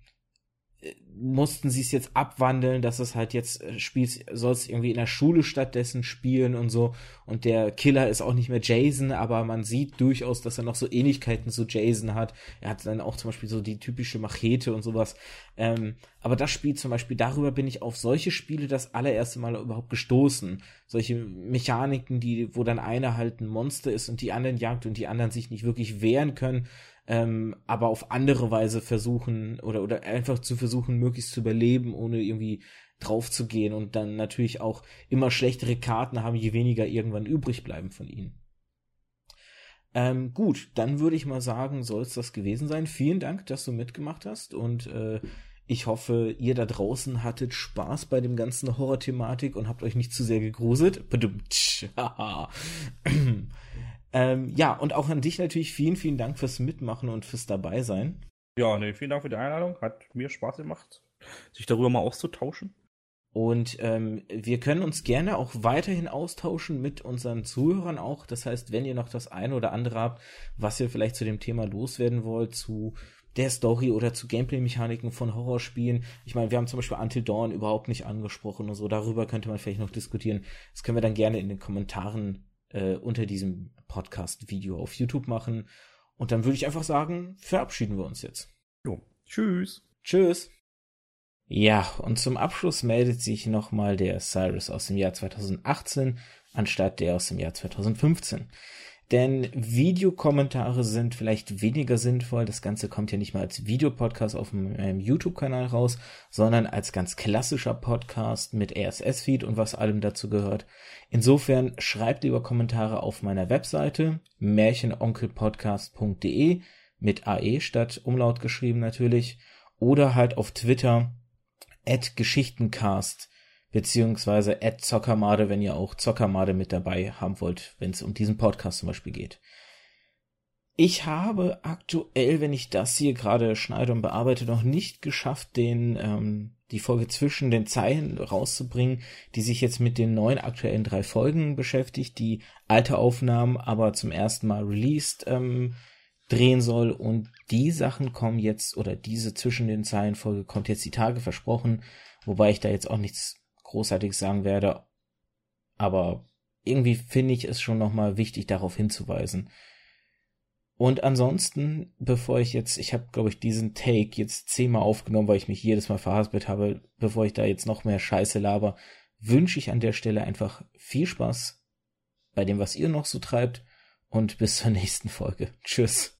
mussten sie es jetzt abwandeln, dass es halt jetzt äh, spielt, soll es irgendwie in der Schule stattdessen spielen und so. Und der Killer ist auch nicht mehr Jason, aber man sieht durchaus, dass er noch so Ähnlichkeiten zu Jason hat. Er hat dann auch zum Beispiel so die typische Machete und sowas. Ähm, aber das Spiel zum Beispiel, darüber bin ich auf solche Spiele das allererste Mal überhaupt gestoßen. Solche Mechaniken, die, wo dann einer halt ein Monster ist und die anderen jagt und die anderen sich nicht wirklich wehren können ähm, aber auf andere Weise versuchen oder, oder einfach zu versuchen, möglichst zu überleben, ohne irgendwie drauf zu gehen und dann natürlich auch immer schlechtere Karten haben, je weniger irgendwann übrig bleiben von ihnen. Ähm, gut, dann würde ich mal sagen, soll es das gewesen sein. Vielen Dank, dass du mitgemacht hast und äh, ich hoffe, ihr da draußen hattet Spaß bei dem ganzen Horror-Thematik und habt euch nicht zu sehr gegruselt. Ähm, ja, und auch an dich natürlich vielen, vielen Dank fürs Mitmachen und fürs Dabeisein. Ja, nee, vielen Dank für die Einladung. Hat mir Spaß gemacht, sich darüber mal auszutauschen. Und ähm, wir können uns gerne auch weiterhin austauschen mit unseren Zuhörern auch. Das heißt, wenn ihr noch das eine oder andere habt, was ihr vielleicht zu dem Thema loswerden wollt, zu der Story oder zu Gameplay-Mechaniken von Horrorspielen. Ich meine, wir haben zum Beispiel Until Dawn überhaupt nicht angesprochen und so. Darüber könnte man vielleicht noch diskutieren. Das können wir dann gerne in den Kommentaren äh, unter diesem Podcast-Video auf YouTube machen. Und dann würde ich einfach sagen, verabschieden wir uns jetzt. Jo. Tschüss. Tschüss. Ja, und zum Abschluss meldet sich nochmal der Cyrus aus dem Jahr 2018 anstatt der aus dem Jahr 2015. Denn Videokommentare sind vielleicht weniger sinnvoll. Das Ganze kommt ja nicht mal als Videopodcast auf meinem YouTube-Kanal raus, sondern als ganz klassischer Podcast mit RSS-Feed und was allem dazu gehört. Insofern schreibt lieber Kommentare auf meiner Webseite märchenonkelpodcast.de mit AE statt Umlaut geschrieben natürlich oder halt auf Twitter at Geschichtencast beziehungsweise at Zockermade, wenn ihr auch Zockermade mit dabei haben wollt, wenn es um diesen Podcast zum Beispiel geht. Ich habe aktuell, wenn ich das hier gerade schneide und bearbeite, noch nicht geschafft, den ähm, die Folge zwischen den Zeilen rauszubringen, die sich jetzt mit den neuen aktuellen drei Folgen beschäftigt, die alte Aufnahmen aber zum ersten Mal released ähm, drehen soll und die Sachen kommen jetzt oder diese zwischen den Zeilen Folge kommt jetzt die Tage versprochen, wobei ich da jetzt auch nichts großartig sagen werde. Aber irgendwie finde ich es schon nochmal wichtig, darauf hinzuweisen. Und ansonsten, bevor ich jetzt, ich habe, glaube ich, diesen Take jetzt zehnmal aufgenommen, weil ich mich jedes Mal verhaspelt habe, bevor ich da jetzt noch mehr Scheiße laber, wünsche ich an der Stelle einfach viel Spaß bei dem, was ihr noch so treibt und bis zur nächsten Folge. Tschüss.